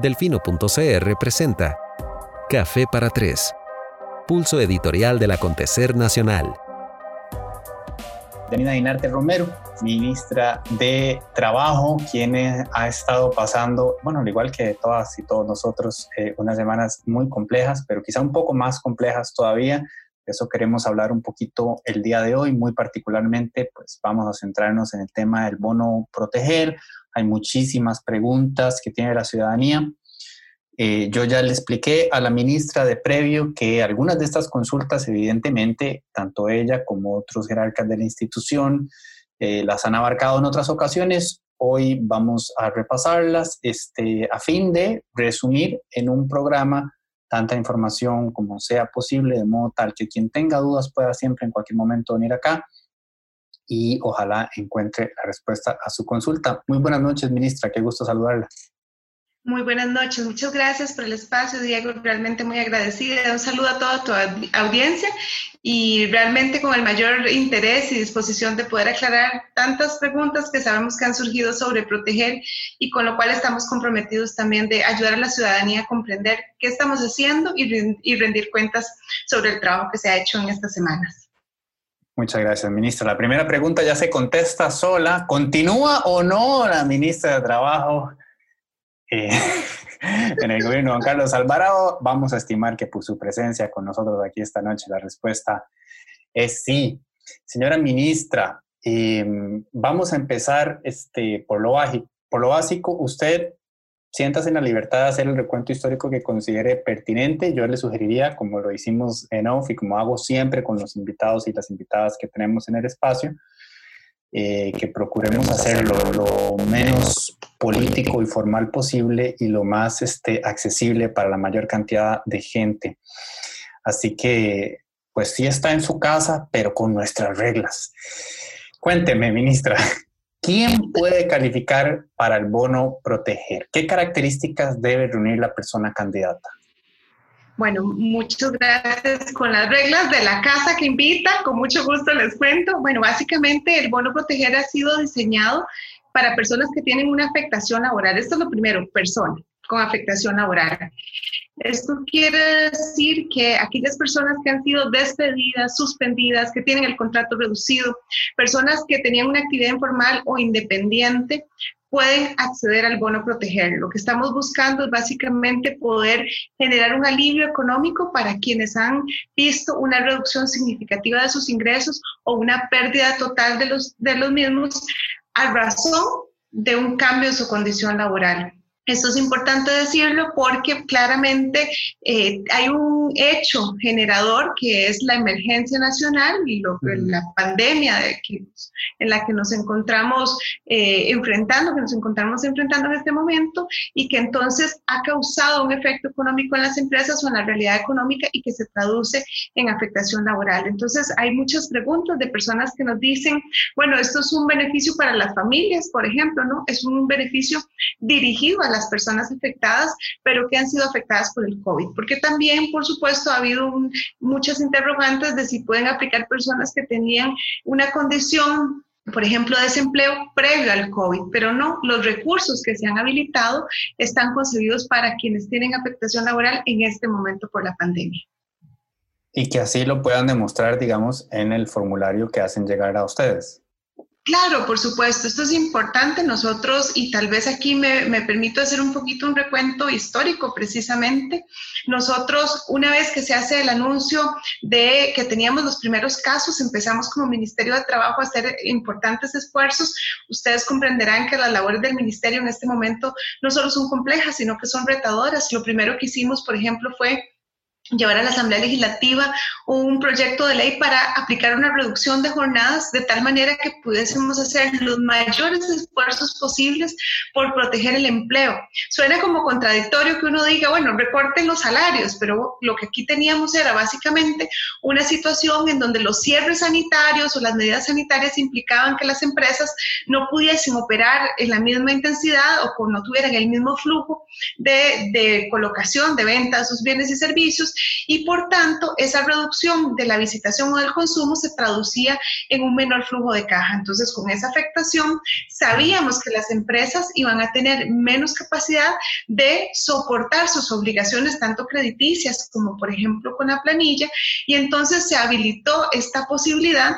Delfino.cr presenta Café para Tres, pulso editorial del acontecer nacional. Danina Dinarte Romero, ministra de Trabajo, quien ha estado pasando, bueno, al igual que todas y todos nosotros, eh, unas semanas muy complejas, pero quizá un poco más complejas todavía. De eso queremos hablar un poquito el día de hoy, muy particularmente, pues vamos a centrarnos en el tema del bono proteger, hay muchísimas preguntas que tiene la ciudadanía. Eh, yo ya le expliqué a la ministra de previo que algunas de estas consultas, evidentemente, tanto ella como otros jerarcas de la institución eh, las han abarcado en otras ocasiones. Hoy vamos a repasarlas este, a fin de resumir en un programa tanta información como sea posible, de modo tal que quien tenga dudas pueda siempre en cualquier momento venir acá y ojalá encuentre la respuesta a su consulta. Muy buenas noches, ministra, qué gusto saludarla. Muy buenas noches, muchas gracias por el espacio, Diego, realmente muy agradecida. Un saludo a toda tu audiencia y realmente con el mayor interés y disposición de poder aclarar tantas preguntas que sabemos que han surgido sobre proteger y con lo cual estamos comprometidos también de ayudar a la ciudadanía a comprender qué estamos haciendo y rendir cuentas sobre el trabajo que se ha hecho en estas semanas. Muchas gracias, ministra. La primera pregunta ya se contesta sola. ¿Continúa o no la ministra de Trabajo eh, en el gobierno de Juan Carlos Alvarado? Vamos a estimar que por su presencia con nosotros aquí esta noche la respuesta es sí. Señora ministra, em, vamos a empezar este, por, lo por lo básico. Usted siéntase en la libertad de hacer el recuento histórico que considere pertinente. Yo le sugeriría, como lo hicimos en OFF como hago siempre con los invitados y las invitadas que tenemos en el espacio, eh, que procuremos hacerlo lo menos político y formal posible y lo más este, accesible para la mayor cantidad de gente. Así que, pues sí está en su casa, pero con nuestras reglas. Cuénteme, ministra, ¿Quién puede calificar para el bono proteger? ¿Qué características debe reunir la persona candidata? Bueno, muchas gracias. Con las reglas de la casa que invita, con mucho gusto les cuento. Bueno, básicamente el bono proteger ha sido diseñado para personas que tienen una afectación laboral. Esto es lo primero, personas con afectación laboral. Esto quiere decir que aquellas personas que han sido despedidas, suspendidas, que tienen el contrato reducido, personas que tenían una actividad informal o independiente, pueden acceder al bono proteger. Lo que estamos buscando es básicamente poder generar un alivio económico para quienes han visto una reducción significativa de sus ingresos o una pérdida total de los, de los mismos a razón de un cambio en su condición laboral. Esto es importante decirlo porque claramente eh, hay un hecho generador que es la emergencia nacional y lo, la pandemia de que, en la que nos encontramos eh, enfrentando, que nos encontramos enfrentando en este momento y que entonces ha causado un efecto económico en las empresas o en la realidad económica y que se traduce en afectación laboral. Entonces hay muchas preguntas de personas que nos dicen, bueno, esto es un beneficio para las familias, por ejemplo, ¿no? Es un beneficio dirigido a las personas afectadas, pero que han sido afectadas por el COVID. Porque también, por supuesto, ha habido muchas interrogantes de si pueden aplicar personas que tenían una condición por ejemplo, desempleo previo al COVID, pero no, los recursos que se han habilitado están concebidos para quienes tienen afectación laboral en este momento por la pandemia. Y que así lo puedan demostrar, digamos, en el formulario que hacen llegar a ustedes. Claro, por supuesto, esto es importante. Nosotros, y tal vez aquí me, me, permito hacer un poquito un recuento histórico precisamente, nosotros una vez que se hace el anuncio de que teníamos los primeros casos, empezamos como Ministerio de Trabajo a hacer importantes esfuerzos. Ustedes comprenderán que las labores del Ministerio en este momento no solo son complejas, sino que son retadoras. Lo primero que hicimos, por ejemplo, fue llevar a la Asamblea Legislativa un proyecto de ley para aplicar una reducción de jornadas de tal manera que pudiésemos hacer los mayores esfuerzos posibles por proteger el empleo. Suena como contradictorio que uno diga, bueno, recorten los salarios, pero lo que aquí teníamos era básicamente una situación en donde los cierres sanitarios o las medidas sanitarias implicaban que las empresas no pudiesen operar en la misma intensidad o no tuvieran el mismo flujo de, de colocación, de venta de sus bienes y servicios y por tanto esa reducción de la visitación o del consumo se traducía en un menor flujo de caja. Entonces, con esa afectación, sabíamos que las empresas iban a tener menos capacidad de soportar sus obligaciones, tanto crediticias como, por ejemplo, con la planilla, y entonces se habilitó esta posibilidad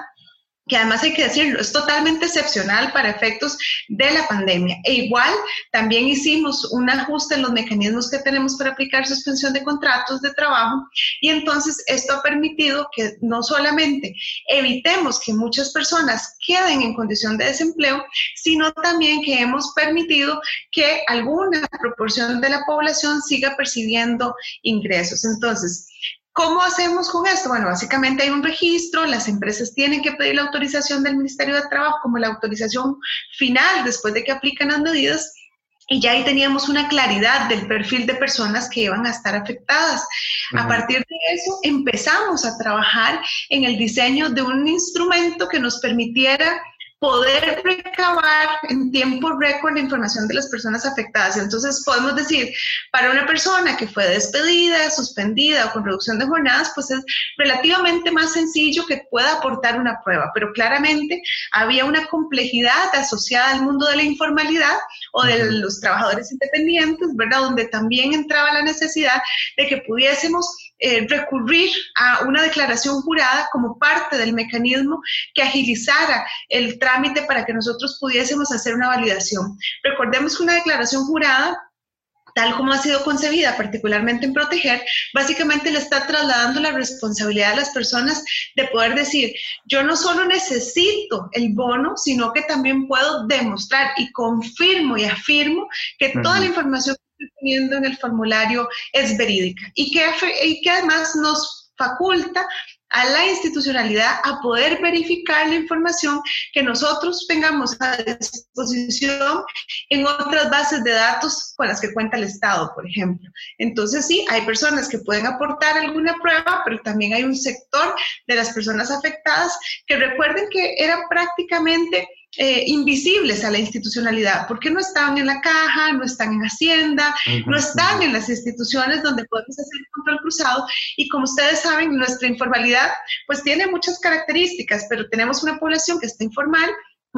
que además hay que decirlo, es totalmente excepcional para efectos de la pandemia. E igual, también hicimos un ajuste en los mecanismos que tenemos para aplicar suspensión de contratos de trabajo y entonces esto ha permitido que no solamente evitemos que muchas personas queden en condición de desempleo, sino también que hemos permitido que alguna proporción de la población siga percibiendo ingresos. Entonces, ¿Cómo hacemos con esto? Bueno, básicamente hay un registro, las empresas tienen que pedir la autorización del Ministerio de Trabajo como la autorización final después de que aplican las medidas y ya ahí teníamos una claridad del perfil de personas que iban a estar afectadas. A partir de eso empezamos a trabajar en el diseño de un instrumento que nos permitiera poder recabar en tiempo récord la información de las personas afectadas. Entonces, podemos decir, para una persona que fue despedida, suspendida o con reducción de jornadas, pues es relativamente más sencillo que pueda aportar una prueba, pero claramente había una complejidad asociada al mundo de la informalidad o de los trabajadores independientes, ¿verdad? Donde también entraba la necesidad de que pudiésemos eh, recurrir a una declaración jurada como parte del mecanismo que agilizara el trámite para que nosotros pudiésemos hacer una validación. Recordemos que una declaración jurada tal como ha sido concebida, particularmente en proteger, básicamente le está trasladando la responsabilidad a las personas de poder decir, yo no solo necesito el bono, sino que también puedo demostrar y confirmo y afirmo que toda la información teniendo en el formulario es verídica y que, y que además nos faculta a la institucionalidad a poder verificar la información que nosotros tengamos a disposición en otras bases de datos con las que cuenta el Estado, por ejemplo. Entonces, sí, hay personas que pueden aportar alguna prueba, pero también hay un sector de las personas afectadas que recuerden que era prácticamente eh, invisibles a la institucionalidad, porque no están en la caja, no están en Hacienda, no están en las instituciones donde podemos hacer control cruzado. Y como ustedes saben, nuestra informalidad pues tiene muchas características, pero tenemos una población que está informal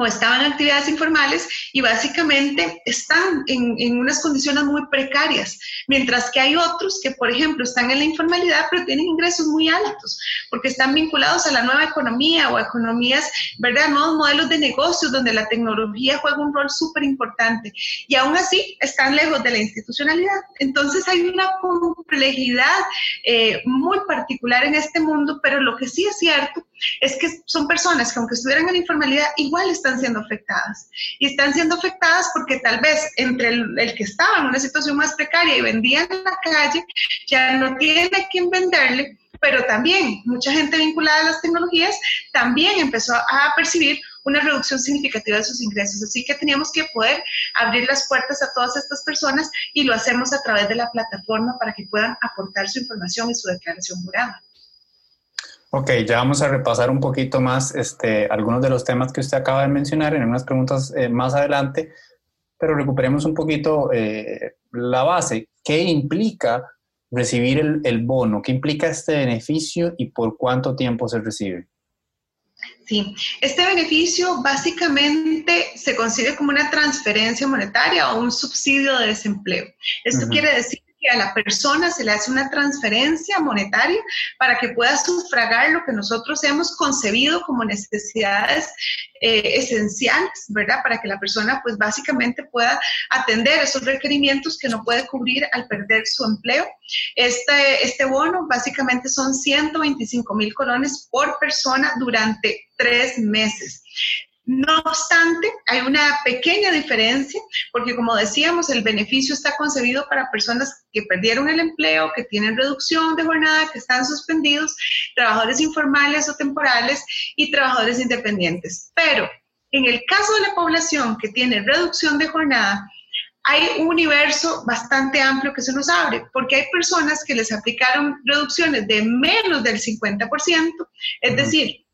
estaban en actividades informales y básicamente están en, unas condiciones muy precarias, mientras que hay otros que, por ejemplo, están en la informalidad pero tienen ingresos muy altos porque están vinculados a la nueva economía o economías, ¿verdad? Nuevos modelos de negocios donde la tecnología juega un rol súper importante y aún así están lejos de la institucionalidad. Entonces hay una complejidad eh, muy particular en este mundo, pero lo que sí es cierto es que son personas que aunque estuvieran en informalidad, igual están siendo afectadas. Y están siendo afectadas porque tal vez entre el, que estaba en una situación más precaria y vendía en la calle, ya no tiene a quién venderle, pero también mucha gente vinculada a las tecnologías también empezó a percibir una reducción significativa de sus ingresos. Así que teníamos que poder abrir las puertas a todas estas personas y lo hacemos a través de la plataforma para que puedan aportar su información y su declaración jurada. Ok, ya vamos a repasar un poquito más este, algunos de los temas que usted acaba de mencionar en unas preguntas eh, más adelante, pero recuperemos un poquito eh, la base. ¿Qué implica recibir el, el, bono? ¿Qué implica este beneficio y por cuánto tiempo se recibe? Sí, este beneficio básicamente se consigue como una transferencia monetaria o un subsidio de desempleo. Esto quiere decir que a la persona se le hace una transferencia monetaria para que pueda sufragar lo que nosotros hemos concebido como necesidades eh, esenciales, ¿verdad? Para que la persona pues básicamente pueda atender esos requerimientos que no puede cubrir al perder su empleo. Este, este bono básicamente son 125 mil colones por persona durante tres meses. No obstante, hay una pequeña diferencia porque, como decíamos, el beneficio está concebido para personas que perdieron el empleo, que tienen reducción de jornada, que están suspendidos, trabajadores informales o temporales y trabajadores independientes. Pero en el caso de la población que tiene reducción de jornada, hay un universo bastante amplio que se nos abre, porque hay personas que les aplicaron reducciones de menos del 50%, es decir,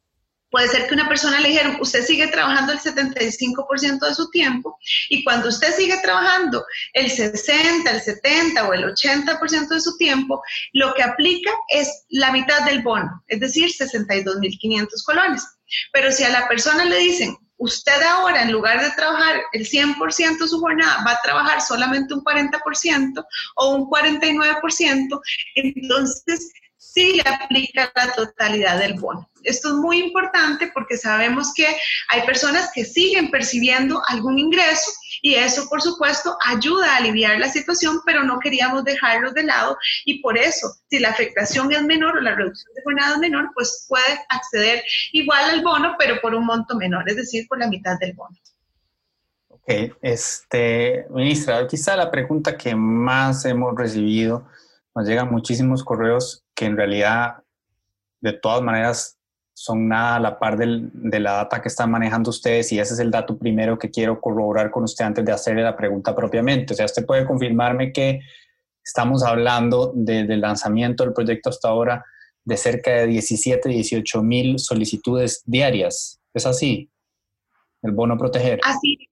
Puede ser que una persona le dijeron, usted sigue trabajando el 75% de su tiempo y cuando usted sigue trabajando el 60, el 70 o el 80% de su tiempo, lo que aplica es la mitad del bono, es decir, 62.500 colones. Pero si a la persona le dicen, usted ahora en lugar de trabajar el 100% de su jornada va a trabajar solamente un 40% o un 49%, entonces sí le aplica la totalidad del bono. Esto es muy importante porque sabemos que hay personas que siguen percibiendo algún ingreso y eso, por supuesto, ayuda a aliviar la situación, pero no queríamos dejarlos de lado y por eso, si la afectación es menor o la reducción de jornada es menor, pues puede acceder igual al bono, pero por un monto menor, es decir, por la mitad del bono. Ok, este, ministra, quizá la pregunta que más hemos recibido, nos llegan muchísimos correos que en realidad, de todas maneras, son nada a la par de la data que están manejando ustedes y ese es el dato primero que quiero corroborar con usted antes de hacerle la pregunta propiamente. O sea, usted puede confirmarme que estamos hablando desde el lanzamiento del proyecto hasta ahora de cerca de 17, 18 mil solicitudes diarias. ¿Es así? El bono proteger. Así,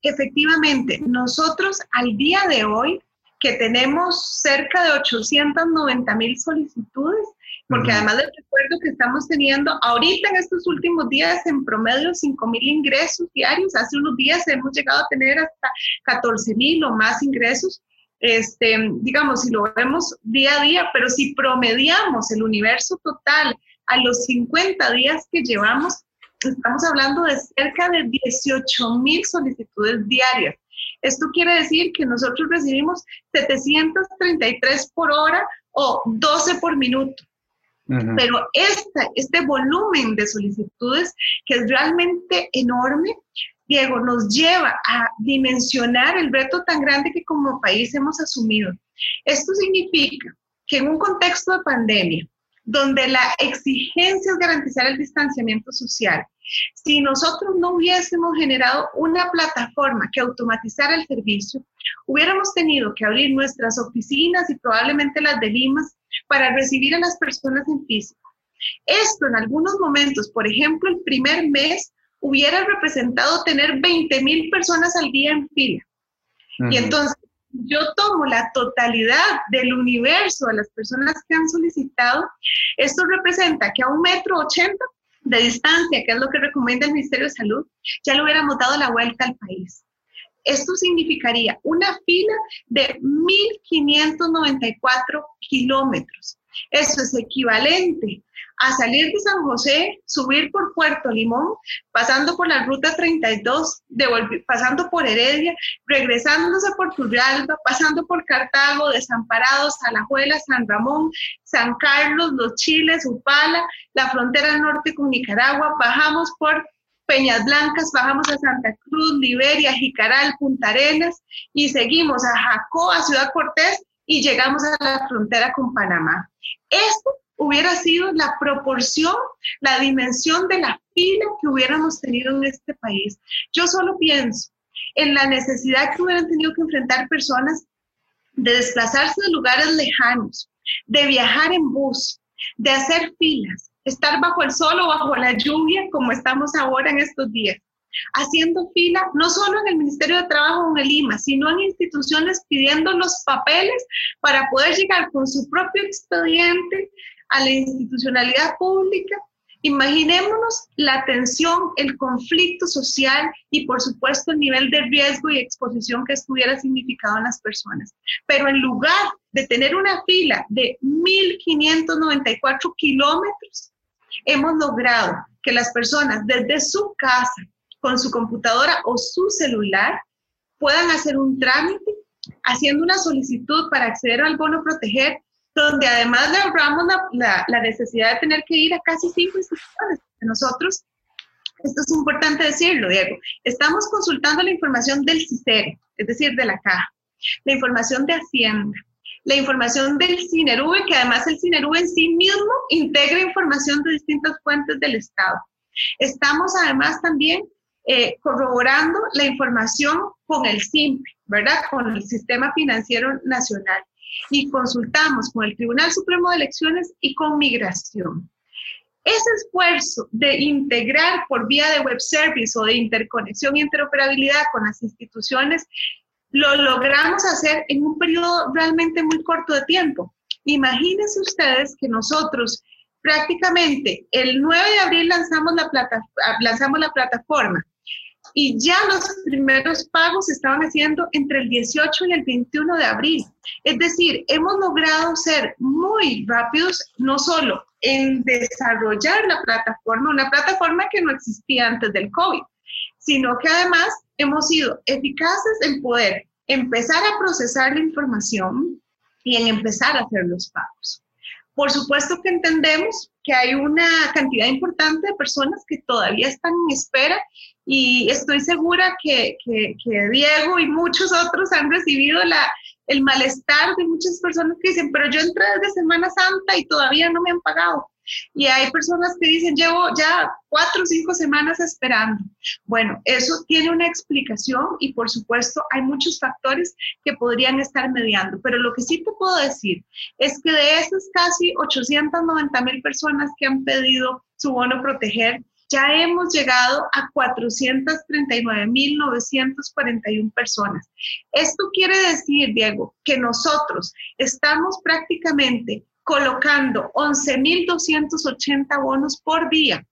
efectivamente. Nosotros al día de hoy, que tenemos cerca de 890 mil solicitudes, porque además del recuerdo que estamos teniendo ahorita en estos últimos días en promedio 5 mil ingresos diarios, hace unos días hemos llegado a tener hasta 14 mil o más ingresos, este, digamos, si lo vemos día a día, pero si promediamos el universo total a los 50 días que llevamos, estamos hablando de cerca de 18 mil solicitudes diarias. Esto quiere decir que nosotros recibimos 733 por hora o 12 por minuto. Pero este, este volumen de solicitudes, que es realmente enorme, Diego, nos lleva a dimensionar el reto tan grande que como país hemos asumido. Esto significa que en un contexto de pandemia, donde la exigencia es garantizar el distanciamiento social, si nosotros no hubiésemos generado una plataforma que automatizara el servicio, hubiéramos tenido que abrir nuestras oficinas y probablemente las de Limas para recibir a las personas en físico. Esto en algunos momentos, por ejemplo, el primer mes hubiera representado tener 20 mil personas al día en fila. Y entonces yo tomo la totalidad del universo de las personas que han solicitado, esto representa que a un metro ochenta de distancia, que es lo que recomienda el Ministerio de Salud, ya le hubiéramos dado la vuelta al país. Esto significaría una fila de 1.594 kilómetros. Eso es equivalente a salir de San José, subir por Puerto Limón, pasando por la ruta 32, pasando por Heredia, regresándose por Turrialba, pasando por Cartago, Desamparados, Alajuela, San Ramón, San Carlos, Los Chiles, Upala, la frontera norte con Nicaragua, bajamos por Peñas Blancas, bajamos a Santa Cruz, Liberia, Jicaral, Punta Arenas y seguimos a Jacó, a Ciudad Cortés y llegamos a la frontera con Panamá. Esto hubiera sido la proporción, la dimensión de la fila que hubiéramos tenido en este país. Yo solo pienso en la necesidad que hubieran tenido que enfrentar personas de desplazarse de lugares lejanos, de viajar en bus, de hacer filas, estar bajo el sol o bajo la lluvia como estamos ahora en estos días, haciendo fila no solo en el Ministerio de Trabajo en el IMA, sino en instituciones pidiendo los papeles para poder llegar con su propio expediente a la institucionalidad pública. Imaginémonos la tensión, el conflicto social y por supuesto el nivel de riesgo y exposición que estuviera significado en las personas. Pero en lugar de tener una fila de 1.594 kilómetros, hemos logrado que las personas desde su casa, con su computadora o su celular, puedan hacer un trámite haciendo una solicitud para acceder al bono proteger, donde además le ahorramos la, necesidad de tener que ir a casi cinco instituciones. Nosotros, esto es importante decirlo, Diego, estamos consultando la información del CICERE, es decir, de la caja, la información de Hacienda, la información del CINERUVE, que además el CINERUVE en sí mismo integra información de distintas fuentes del Estado. Estamos además también eh, corroborando la información con el SIMPE, ¿verdad? Con el Sistema Financiero Nacional. Y consultamos con el Tribunal Supremo de Elecciones y con Migración. ese esfuerzo de integrar por vía de web service o de interconexión e interoperabilidad con las instituciones, lo logramos hacer en un periodo realmente muy corto de tiempo. Imagínense ustedes que nosotros prácticamente el 9 de abril lanzamos la, plata, lanzamos la plataforma y ya los primeros pagos se estaban haciendo entre el 18 y el 21 de abril. Es decir, hemos logrado ser muy rápidos, no solo en desarrollar la plataforma, una plataforma que no existía antes del COVID, sino que además hemos sido eficaces en poder empezar a procesar la información y en empezar a hacer los pagos. Por supuesto que entendemos que hay una cantidad importante de personas que todavía están en espera y estoy segura que, que, Diego y muchos otros han recibido la, el malestar de muchas personas que dicen, pero yo entré desde Semana Santa y todavía no me han pagado. Y hay personas que dicen, llevo ya cuatro o cinco semanas esperando. Bueno, eso tiene una explicación y por supuesto hay muchos factores que podrían estar mediando, pero lo que sí te puedo decir es que de esas casi 890 mil personas que han pedido su bono proteger, ya hemos llegado a 439.941 personas. Esto quiere decir, Diego, que nosotros estamos prácticamente colocando 11.280 bonos por día,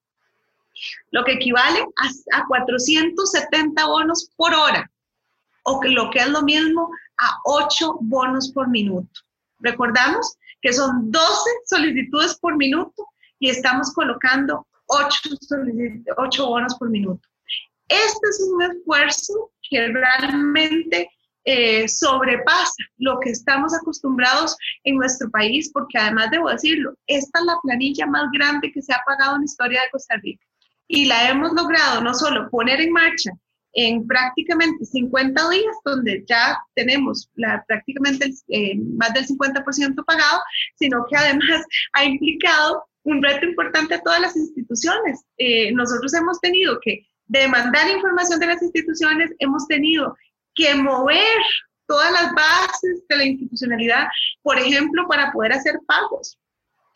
lo que equivale a, 470 bonos por hora, o que lo que es lo mismo a 8 bonos por minuto. Recordamos que son 12 solicitudes por minuto y estamos colocando 8, 8 bonos por minuto. Este es un esfuerzo que realmente eh, sobrepasa lo que estamos acostumbrados en nuestro país, porque además debo decirlo, esta es la planilla más grande que se ha pagado en la historia de Costa Rica. Y la hemos logrado no solo poner en marcha en prácticamente 50 días, donde ya tenemos prácticamente eh, más del 50% pagado, sino que además ha implicado un reto importante a todas las instituciones. Eh, nosotros hemos tenido que demandar información de las instituciones, hemos tenido que mover todas las bases de la institucionalidad, por ejemplo, para poder hacer pagos.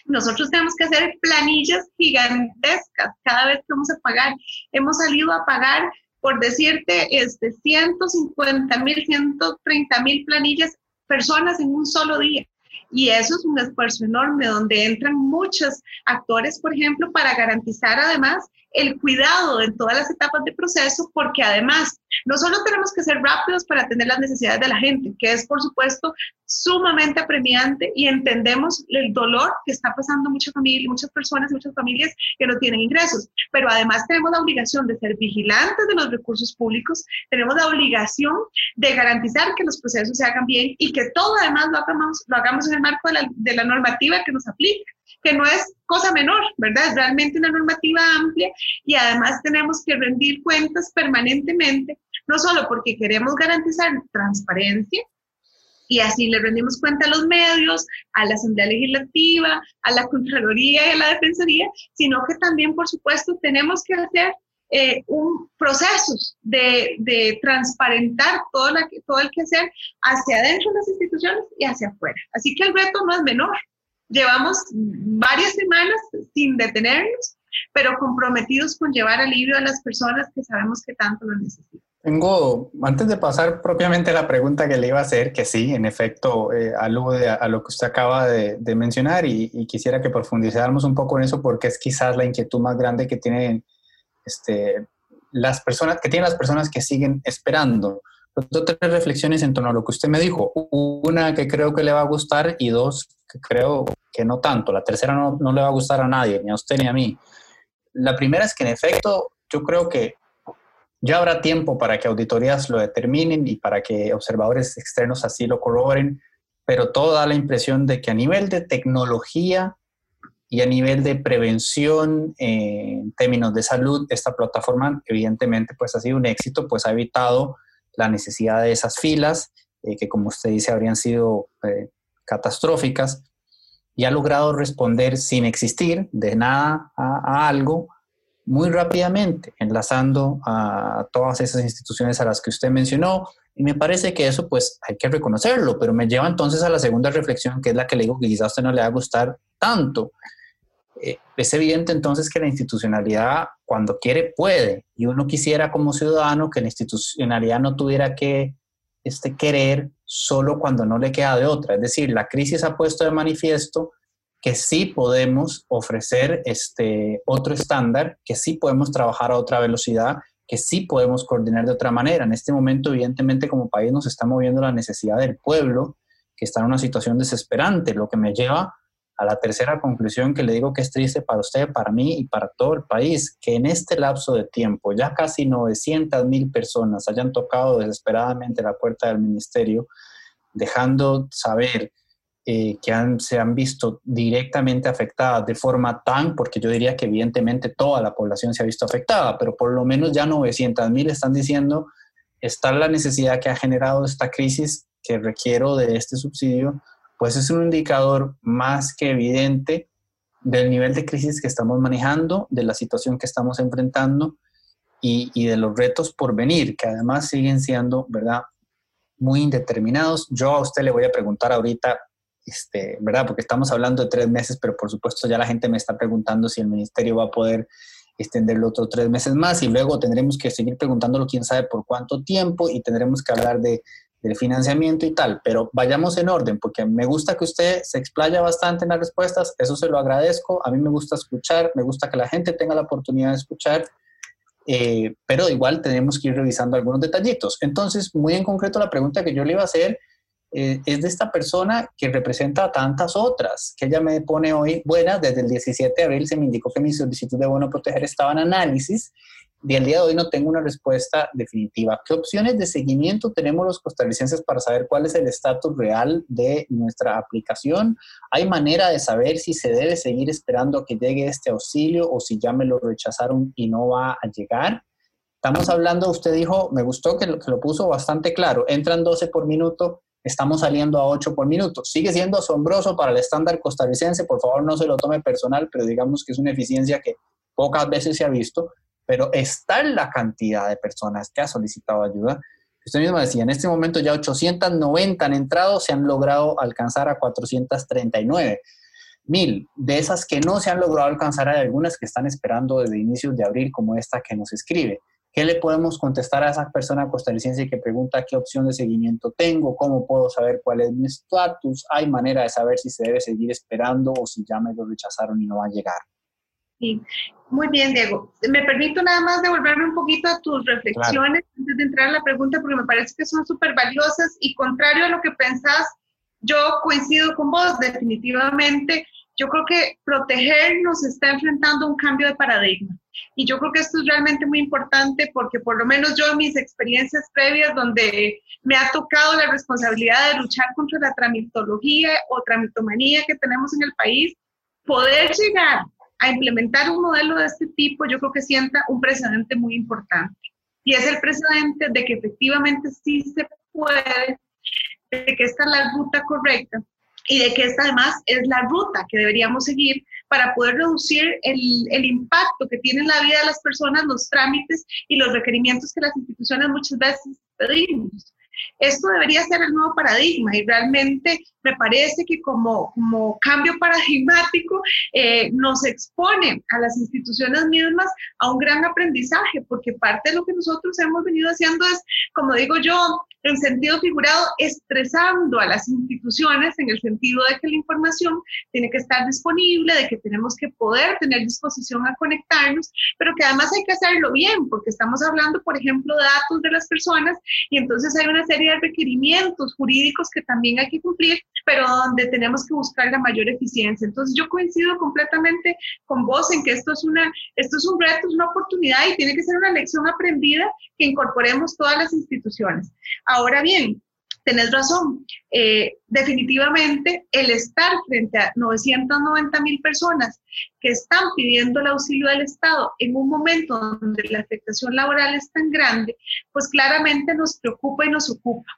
Nosotros tenemos que hacer planillas gigantescas cada vez que vamos a pagar. Hemos salido a pagar, por decirte, este, 150 mil, 130 mil planillas personas en un solo día. Y eso es un esfuerzo enorme donde entran muchos actores, por ejemplo, para garantizar además el cuidado en todas las etapas de proceso, porque además no solo tenemos que ser rápidos para atender las necesidades de la gente, que es por supuesto sumamente apremiante y entendemos el dolor que está pasando muchas familias, muchas personas, muchas familias que no tienen ingresos, pero además tenemos la obligación de ser vigilantes de los recursos públicos, tenemos la obligación de garantizar que los procesos se hagan bien y que todo además lo hagamos, lo hagamos en el marco de la, de la normativa que nos aplica que no es cosa menor, ¿verdad? Es realmente una normativa amplia y además tenemos que rendir cuentas permanentemente, no solo porque queremos garantizar transparencia, y así le rendimos cuenta a los medios, a la Asamblea Legislativa, a la Contraloría y a la Defensoría, sino que también, por supuesto, tenemos que hacer eh, un procesos de, de transparentar todo, la, todo el que hacer hacia adentro de las instituciones y hacia afuera. Así que el reto no es menor. Llevamos varias semanas sin detenernos, pero comprometidos con llevar alivio a las personas que sabemos que tanto lo necesitan. Tengo, antes de pasar propiamente a la pregunta que le iba a hacer, que sí, en efecto, eh, alude a, lo que usted acaba de, mencionar y, quisiera que profundizáramos un poco en eso porque es quizás la inquietud más grande que tienen este, las personas, que tienen las personas que siguen esperando. Dos tres reflexiones en torno a lo que usted me dijo. Una que creo que le va a gustar y dos que creo que no tanto. La tercera no, no le va a gustar a nadie, ni a usted ni a mí. La primera es que en efecto yo creo que ya habrá tiempo para que auditorías lo determinen y para que observadores externos así lo corroboren, pero todo da la impresión de que a nivel de tecnología y a nivel de prevención en términos de salud, esta plataforma evidentemente pues ha sido un éxito, pues ha evitado la necesidad de esas filas, eh, que como usted dice habrían sido eh, catastróficas, y ha logrado responder sin existir de nada a algo muy rápidamente, enlazando a todas esas instituciones a las que usted mencionó. Y me parece que eso pues hay que reconocerlo, pero me lleva entonces a la segunda reflexión, que es la que le digo que quizás a usted no le va a gustar tanto. Eh, es evidente entonces que la institucionalidad cuando quiere puede y uno quisiera como ciudadano que la institucionalidad no tuviera que este, querer solo cuando no le queda de otra. Es decir, la crisis ha puesto de manifiesto que sí podemos ofrecer este otro estándar, que sí podemos trabajar a otra velocidad, que sí podemos coordinar de otra manera. En este momento, evidentemente, como país nos está moviendo la necesidad del pueblo, que está en una situación desesperante, lo que me lleva a la tercera conclusión que le digo que es triste para usted, para mí y para todo el país, que en este lapso de tiempo ya casi 900 mil personas hayan tocado desesperadamente la puerta del ministerio, dejando saber eh, que se han visto directamente afectadas de forma tan, porque yo diría que evidentemente toda la población se ha visto afectada, pero por lo menos ya 900 mil están diciendo, está la necesidad que ha generado esta crisis que requiero de este subsidio pues es un indicador más que evidente del nivel de crisis que estamos manejando, de la situación que estamos enfrentando y, de los retos por venir, que además siguen siendo, ¿verdad?, muy indeterminados. Yo a usted le voy a preguntar ahorita, este, ¿verdad?, porque estamos hablando de tres meses, pero por supuesto ya la gente me está preguntando si el ministerio va a poder extenderlo otros tres meses más y luego tendremos que seguir preguntándolo quién sabe por cuánto tiempo y tendremos que hablar de del financiamiento y tal, pero vayamos en orden, porque me gusta que usted se explaya bastante en las respuestas, eso se lo agradezco, a mí me gusta escuchar, me gusta que la gente tenga la oportunidad de escuchar, eh, pero igual tenemos que ir revisando algunos detallitos. Entonces, muy en concreto, la pregunta que yo le iba a hacer eh, es de esta persona que representa a tantas otras, que ella me pone hoy, buenas, desde el 17 de abril se me indicó que mi solicitud de bono proteger estaba en análisis y el día de hoy no tengo una respuesta definitiva. ¿Qué opciones de seguimiento tenemos los costarricenses para saber cuál es el estatus real de nuestra aplicación? ¿Hay manera de saber si se debe seguir esperando a que llegue este auxilio o si ya me lo rechazaron y no va a llegar? Estamos hablando, usted dijo, me gustó que lo, que lo puso bastante claro, entran 12 por minuto, estamos saliendo a 8 por minuto. Sigue siendo asombroso para el estándar costarricense, por favor no se lo tome personal, pero digamos que es una eficiencia que pocas veces se ha visto pero está la cantidad de personas que ha solicitado ayuda. Usted mismo decía, en este momento ya 890 han entrado, se han logrado alcanzar a 439 mil. De esas que no se han logrado alcanzar, hay algunas que están esperando desde inicios de abril, como esta que nos escribe. ¿Qué le podemos contestar a esa persona costarricense que pregunta qué opción de seguimiento tengo? ¿Cómo puedo saber cuál es mi estatus? ¿Hay manera de saber si se debe seguir esperando o si ya me lo rechazaron y no va a llegar? Sí, muy bien, Diego. Me permito nada más devolverme un poquito a tus reflexiones antes de entrar a la pregunta, porque me parece que son súper valiosas y contrario a lo que pensás, yo coincido con vos definitivamente. Yo creo que proteger nos está enfrentando a un cambio de paradigma. Y yo creo que esto es realmente muy importante porque por lo menos yo en mis experiencias previas donde me ha tocado la responsabilidad de luchar contra la tramitología o tramitomanía que tenemos en el país, poder llegar a implementar un modelo de este tipo, yo creo que sienta un precedente muy importante. Y es el precedente de que efectivamente sí se puede, de que esta es la ruta correcta y de que esta además es la ruta que deberíamos seguir para poder reducir el, el, impacto que tiene en la vida de las personas, los trámites y los requerimientos que las instituciones muchas veces pedimos. Esto debería ser el nuevo paradigma y realmente me parece que como, como cambio paradigmático eh, nos expone a las instituciones mismas a un gran aprendizaje, porque parte de lo que nosotros hemos venido haciendo es, como digo yo, en sentido figurado, estresando a las instituciones en el sentido de que la información tiene que estar disponible, de que tenemos que poder tener disposición a conectarnos, pero que además hay que hacerlo bien, porque estamos hablando, por ejemplo, de datos de las personas y entonces hay una serie de requerimientos jurídicos que también hay que cumplir, pero donde tenemos que buscar la mayor eficiencia. Entonces yo coincido completamente con vos en que esto es, una, esto es un reto, es una oportunidad y tiene que ser una lección aprendida que incorporemos todas las instituciones. Ahora bien, tenés razón, eh, definitivamente el estar frente a 990 mil personas que están pidiendo el auxilio del Estado en un momento donde la afectación laboral es tan grande, pues claramente nos preocupa y nos ocupa.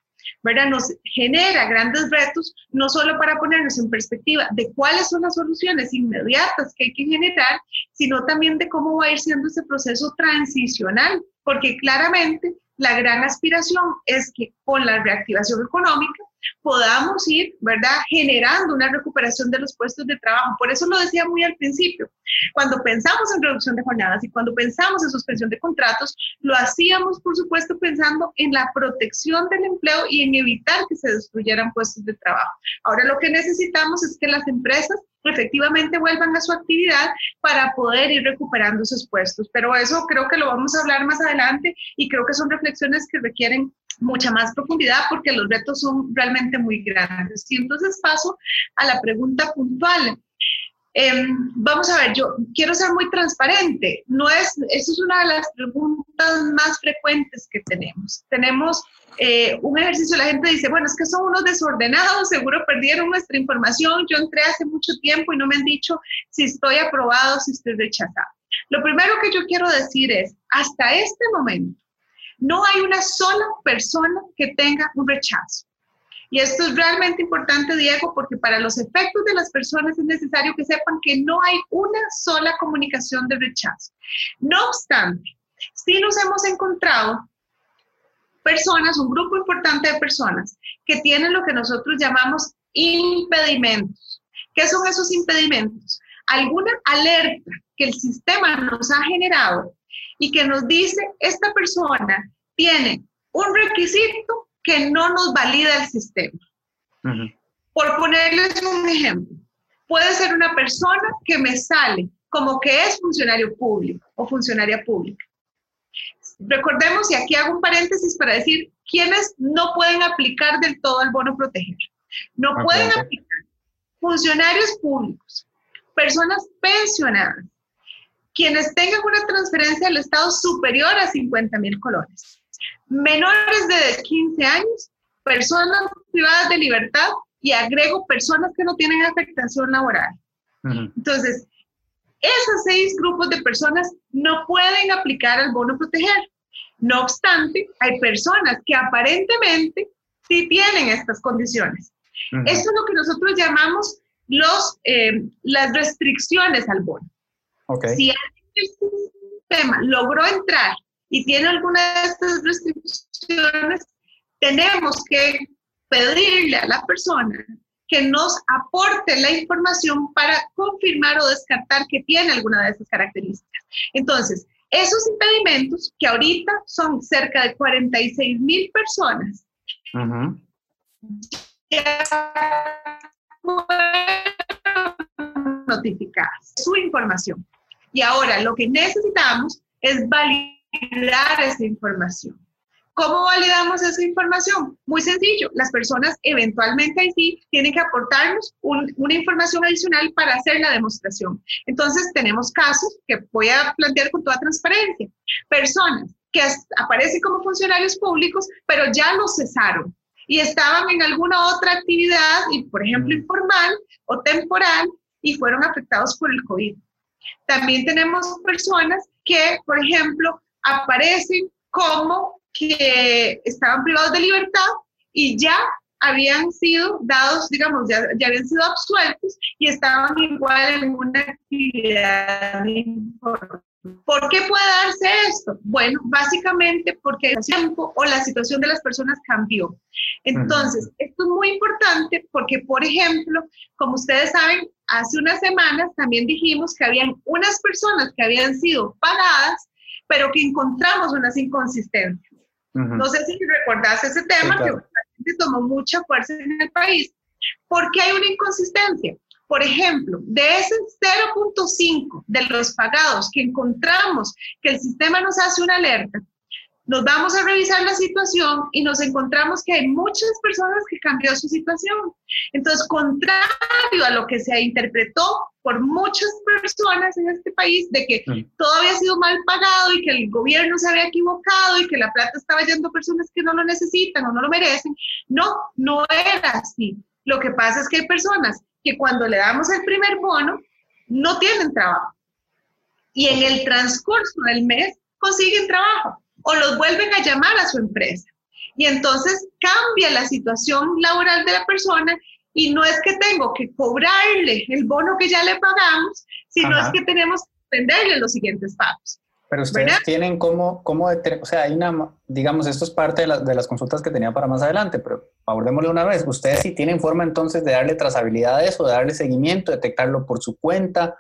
¿verdad? Nos genera grandes retos, no solo para ponernos en perspectiva de cuáles son las soluciones inmediatas que hay que generar, sino también de cómo va a ir siendo ese proceso transicional, porque claramente la gran aspiración es que con la reactivación económica podamos ir, ¿verdad?, generando una recuperación de los puestos de trabajo. Por eso lo decía muy al principio. Cuando pensamos en reducción de jornadas y cuando pensamos en suspensión de contratos, lo hacíamos, por supuesto, pensando en la protección del empleo y en evitar que se destruyeran puestos de trabajo. Ahora lo que necesitamos es que las empresas efectivamente vuelvan a su actividad para poder ir recuperando esos puestos. Pero eso creo que lo vamos a hablar más adelante y creo que son reflexiones que requieren mucha más profundidad porque los retos son realmente muy grandes. Y entonces paso a la pregunta puntual. Em, vamos a ver, yo quiero ser muy transparente. No es, eso es una de las preguntas más frecuentes que tenemos. Tenemos eh, un ejercicio, la gente dice, bueno, es que son unos desordenados, seguro perdieron nuestra información, yo entré hace mucho tiempo y no me han dicho si estoy aprobado, si estoy rechazado. Lo primero que yo quiero decir es, hasta este momento, no hay una sola persona que tenga un rechazo. Y esto es realmente importante, Diego, porque para los efectos de las personas es necesario que sepan que no hay una sola comunicación de rechazo. No obstante, sí nos hemos encontrado personas, un grupo importante de personas que tienen lo que nosotros llamamos impedimentos. ¿Qué son esos impedimentos? Alguna alerta que el sistema nos ha generado y que nos dice, esta persona tiene un requisito que no nos valida el sistema. Por ponerles un ejemplo, puede ser una persona que me sale como que es funcionario público o funcionaria pública. Recordemos, y aquí hago un paréntesis para decir quiénes no pueden aplicar del todo el bono proteger. No pueden aplicar. Funcionarios públicos, personas pensionadas, quienes tengan una transferencia del Estado superior a 50 mil colones, menores de 15 años, personas privadas de libertad y agrego personas que no tienen afectación laboral. Entonces, esos seis grupos de personas no pueden aplicar el bono proteger. No obstante, hay personas que aparentemente sí tienen estas condiciones. Eso es lo que nosotros llamamos los, eh, las restricciones al bono. Si el sistema logró entrar y tiene alguna de estas restricciones, tenemos que pedirle a la persona que nos aporte la información para confirmar o descartar que tiene alguna de esas características. Entonces, esos impedimentos, que ahorita son cerca de 46 mil personas, notificar su información. Y ahora lo que necesitamos es validar esa información. ¿Cómo validamos esa información? Muy sencillo, las personas eventualmente ahí sí tienen que aportarnos una información adicional para hacer la demostración. Entonces tenemos casos que voy a plantear con toda transparencia. Personas que aparecen como funcionarios públicos, pero ya los cesaron y estaban en alguna otra actividad, y por ejemplo mm. informal o temporal, y fueron afectados por el COVID. También tenemos personas que, por ejemplo, aparecen como que estaban privados de libertad y ya habían sido dados, digamos, ya, ya habían sido absueltos y estaban igual en una actividad ¿Por qué puede darse esto? Bueno, básicamente porque el tiempo o la situación de las personas cambió. Entonces, esto es muy importante porque, por ejemplo, como ustedes saben, hace unas semanas también dijimos que habían unas personas que habían sido pagadas, pero que encontramos unas inconsistencias. No sé si recordás ese tema que tomó mucha fuerza en el país. ¿Por qué hay una inconsistencia? Por ejemplo, de ese 0.5 de los pagados que encontramos que el sistema nos hace una alerta, nos vamos a revisar la situación y nos encontramos que hay muchas personas que cambió su situación. Entonces, contrario a lo que se interpretó por muchas personas en este país de que todo había sido mal pagado y que el gobierno se había equivocado y que la plata estaba yendo a personas que no lo necesitan o no lo merecen, no, no era así. Lo que pasa es que hay personas que cuando le damos el primer bono no tienen trabajo y en el transcurso del mes consiguen trabajo o los vuelven a llamar a su empresa. Y entonces cambia la situación laboral de la persona y no es que tengo que cobrarle el bono que ya le pagamos, sino es que tenemos que venderle los siguientes pagos. Pero ustedes tienen cómo, cómo o sea, hay una, digamos, esto es parte de, de, las consultas que tenía para más adelante, pero abordémosle una vez. ¿Ustedes sí tienen forma entonces de darle trazabilidad a eso, de darle seguimiento, detectarlo por su cuenta,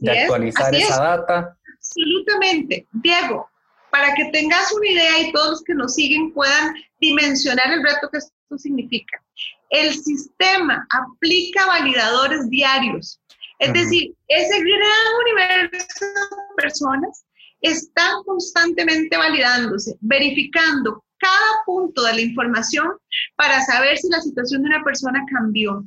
de actualizar esa data? Absolutamente. Diego, para que tengas una idea y todos los que nos siguen puedan dimensionar el reto que esto significa. El sistema aplica validadores diarios es decir, ese gran universo de personas están constantemente validándose, verificando cada punto de la información para saber si la situación de una persona cambió.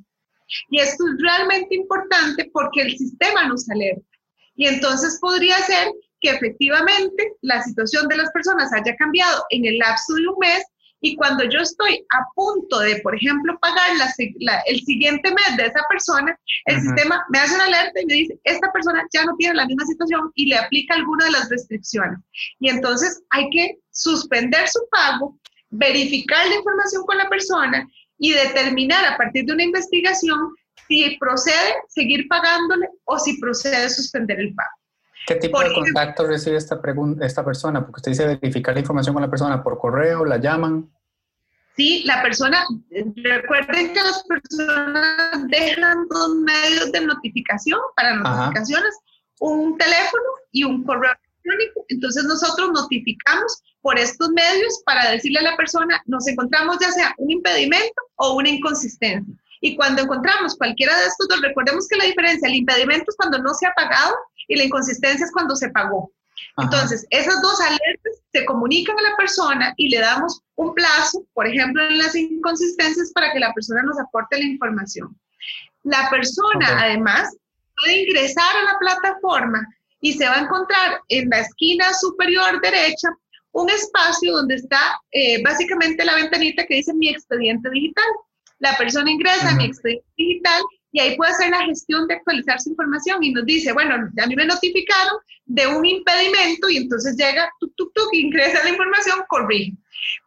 Y esto es realmente importante porque el sistema nos alerta. Y entonces podría ser que efectivamente la situación de las personas haya cambiado en el lapso de un mes y cuando yo estoy a punto de, por ejemplo, pagar el siguiente mes de esa persona, el sistema me hace una alerta y me dice, esta persona ya no tiene la misma situación y le aplica alguna de las restricciones. Y entonces hay que suspender su pago, verificar la información con la persona y determinar a partir de una investigación si procede seguir pagándole o si procede suspender el pago. ¿Qué tipo de contacto recibe esta, esta persona? Porque usted dice verificar la información con la persona por correo, la llaman. Sí, la persona, recuerden que las personas dejan dos medios de notificación para notificaciones, un teléfono y un correo electrónico. Entonces nosotros notificamos por estos medios para decirle a la persona, nos encontramos ya sea un impedimento o una inconsistencia. Y cuando encontramos cualquiera de estos dos, recordemos que la diferencia, el impedimento es cuando no se ha pagado y la inconsistencia es cuando se pagó. Entonces, esas dos alertas se comunican a la persona y le damos un plazo, por ejemplo, en las inconsistencias para que la persona nos aporte la información. La persona, además, puede ingresar a la plataforma y se va a encontrar en la esquina superior derecha un espacio donde está eh, básicamente la ventanita que dice mi expediente digital. La persona ingresa a mi expediente digital y ahí puede hacer la gestión de actualizar su información y nos dice, bueno, a mí me notificaron de un impedimento y entonces llega, tuk, tuk, tuk, ingresa la información, corrige.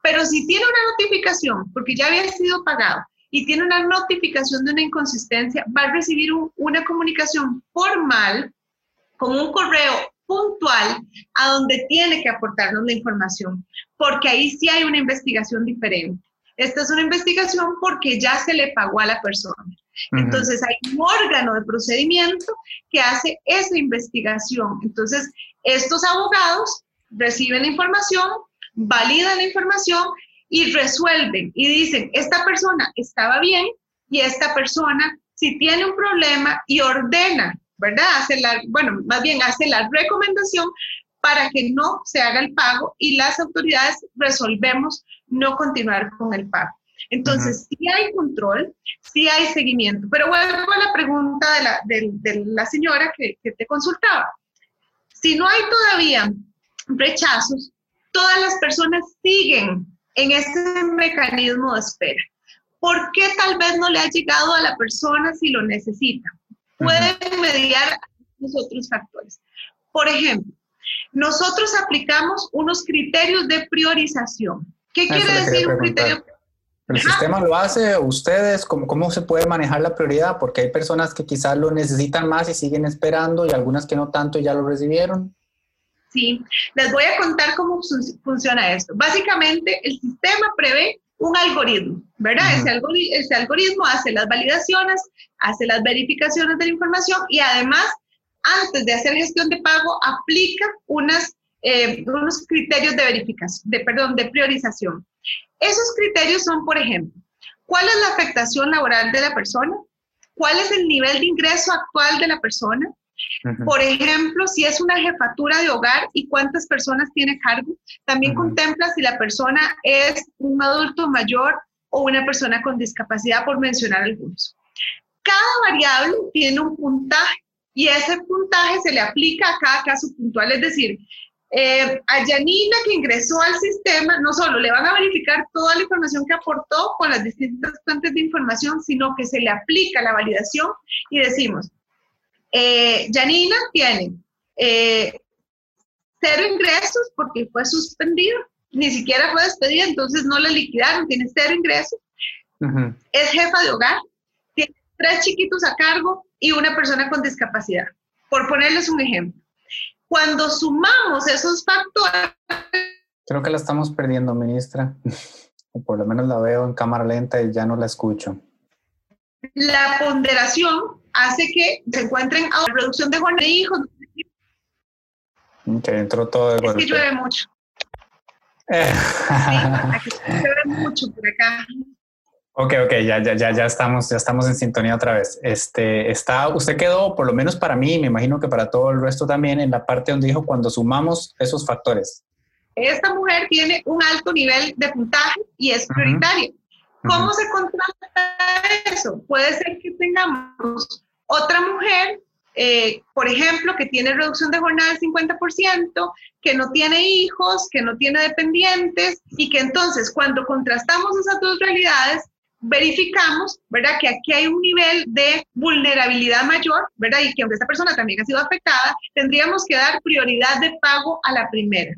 Pero si tiene una notificación, porque ya había sido pagado, y tiene una notificación de una inconsistencia, va a recibir una comunicación formal con un correo puntual a donde tiene que aportarnos la información, porque ahí sí hay una investigación diferente. Esta es una investigación porque ya se le pagó a la persona. Entonces hay un órgano de procedimiento que hace esa investigación. Entonces, estos abogados reciben la información, validan la información y resuelven y dicen, esta persona estaba bien y esta persona si tiene un problema y ordena, ¿verdad? Hace la, bueno, más bien hace la recomendación para que no se haga el pago y las autoridades resolvemos no continuar con el pago. Entonces, sí hay control, sí hay seguimiento. Pero vuelvo a la pregunta de la, de, la señora que, que te consultaba. Si no hay todavía rechazos, todas las personas siguen en ese mecanismo de espera. ¿Por qué tal vez no le ha llegado a la persona si lo necesita? Pueden mediar los otros factores. Por ejemplo, nosotros aplicamos unos criterios de priorización. ¿Qué quiere decir un criterio? ¿El sistema lo hace? ¿Ustedes? ¿Cómo, ¿Cómo se puede manejar la prioridad? Porque hay personas que quizás lo necesitan más y siguen esperando y algunas que no tanto y ya lo recibieron. Sí, les voy a contar cómo funciona esto. Básicamente, el sistema prevé un algoritmo, ¿verdad? ese algoritmo hace las validaciones, hace las verificaciones de la información y además, antes de hacer gestión de pago, aplica unas eh, unos criterios de verificación, de, perdón, de priorización. Esos criterios son, por ejemplo, ¿cuál es la afectación laboral de la persona? ¿Cuál es el nivel de ingreso actual de la persona? Por ejemplo, si es una jefatura de hogar y cuántas personas tiene cargo, también contempla si la persona es un adulto mayor o una persona con discapacidad, por mencionar algunos. Cada variable tiene un puntaje y ese puntaje se le aplica a cada caso puntual, es decir, eh, a Janina que ingresó al sistema, no solo le van a verificar toda la información que aportó con las distintas fuentes de información, sino que se le aplica la validación y decimos, eh, Janina tiene eh, cero ingresos porque fue suspendido, ni siquiera fue despedida, entonces no la liquidaron, tiene cero ingresos. Es jefa de hogar, tiene tres chiquitos a cargo y una persona con discapacidad, por ponerles un ejemplo. Cuando sumamos esos factores... Creo que la estamos perdiendo, ministra. O por lo menos la veo en cámara lenta y ya no la escucho. La ponderación hace que se encuentren a reducción de jornada de hijos. Que entró todo de golpe. Es que llueve mucho. sí, llueve mucho por acá. Ok, ok, ya, ya, ya, ya estamos, ya estamos en sintonía otra vez. Este, está, usted quedó, por lo menos para mí, me imagino que para todo el resto también, en la parte donde dijo cuando sumamos esos factores. Esta mujer tiene un alto nivel de puntaje y es prioritaria. ¿Cómo se contrasta eso? Puede ser que tengamos otra mujer, eh, por ejemplo, que tiene reducción de jornada del 50%, que no tiene hijos, que no tiene dependientes y que entonces cuando contrastamos esas dos realidades, verificamos, ¿verdad? Que aquí hay un nivel de vulnerabilidad mayor, ¿verdad? Y que aunque esta persona también ha sido afectada, tendríamos que dar prioridad de pago a la primera.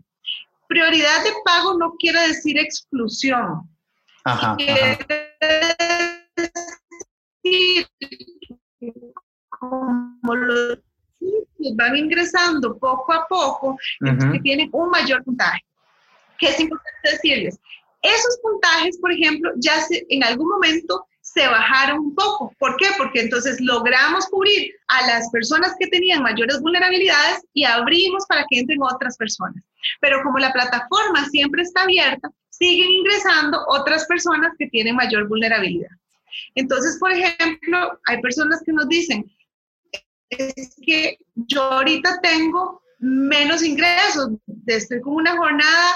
Prioridad de pago no quiere decir exclusión. Ajá, quiere decir como los van ingresando poco a poco, que tienen un mayor puntaje. ¿Qué es importante decirles? Esos puntajes, por ejemplo, ya en algún momento se bajaron un poco. ¿Por qué? Porque entonces logramos cubrir a las personas que tenían mayores vulnerabilidades y abrimos para que entren otras personas. Pero como la plataforma siempre está abierta, siguen ingresando otras personas que tienen mayor vulnerabilidad. Entonces, por ejemplo, hay personas que nos dicen, es que yo ahorita tengo menos ingresos, estoy con una jornada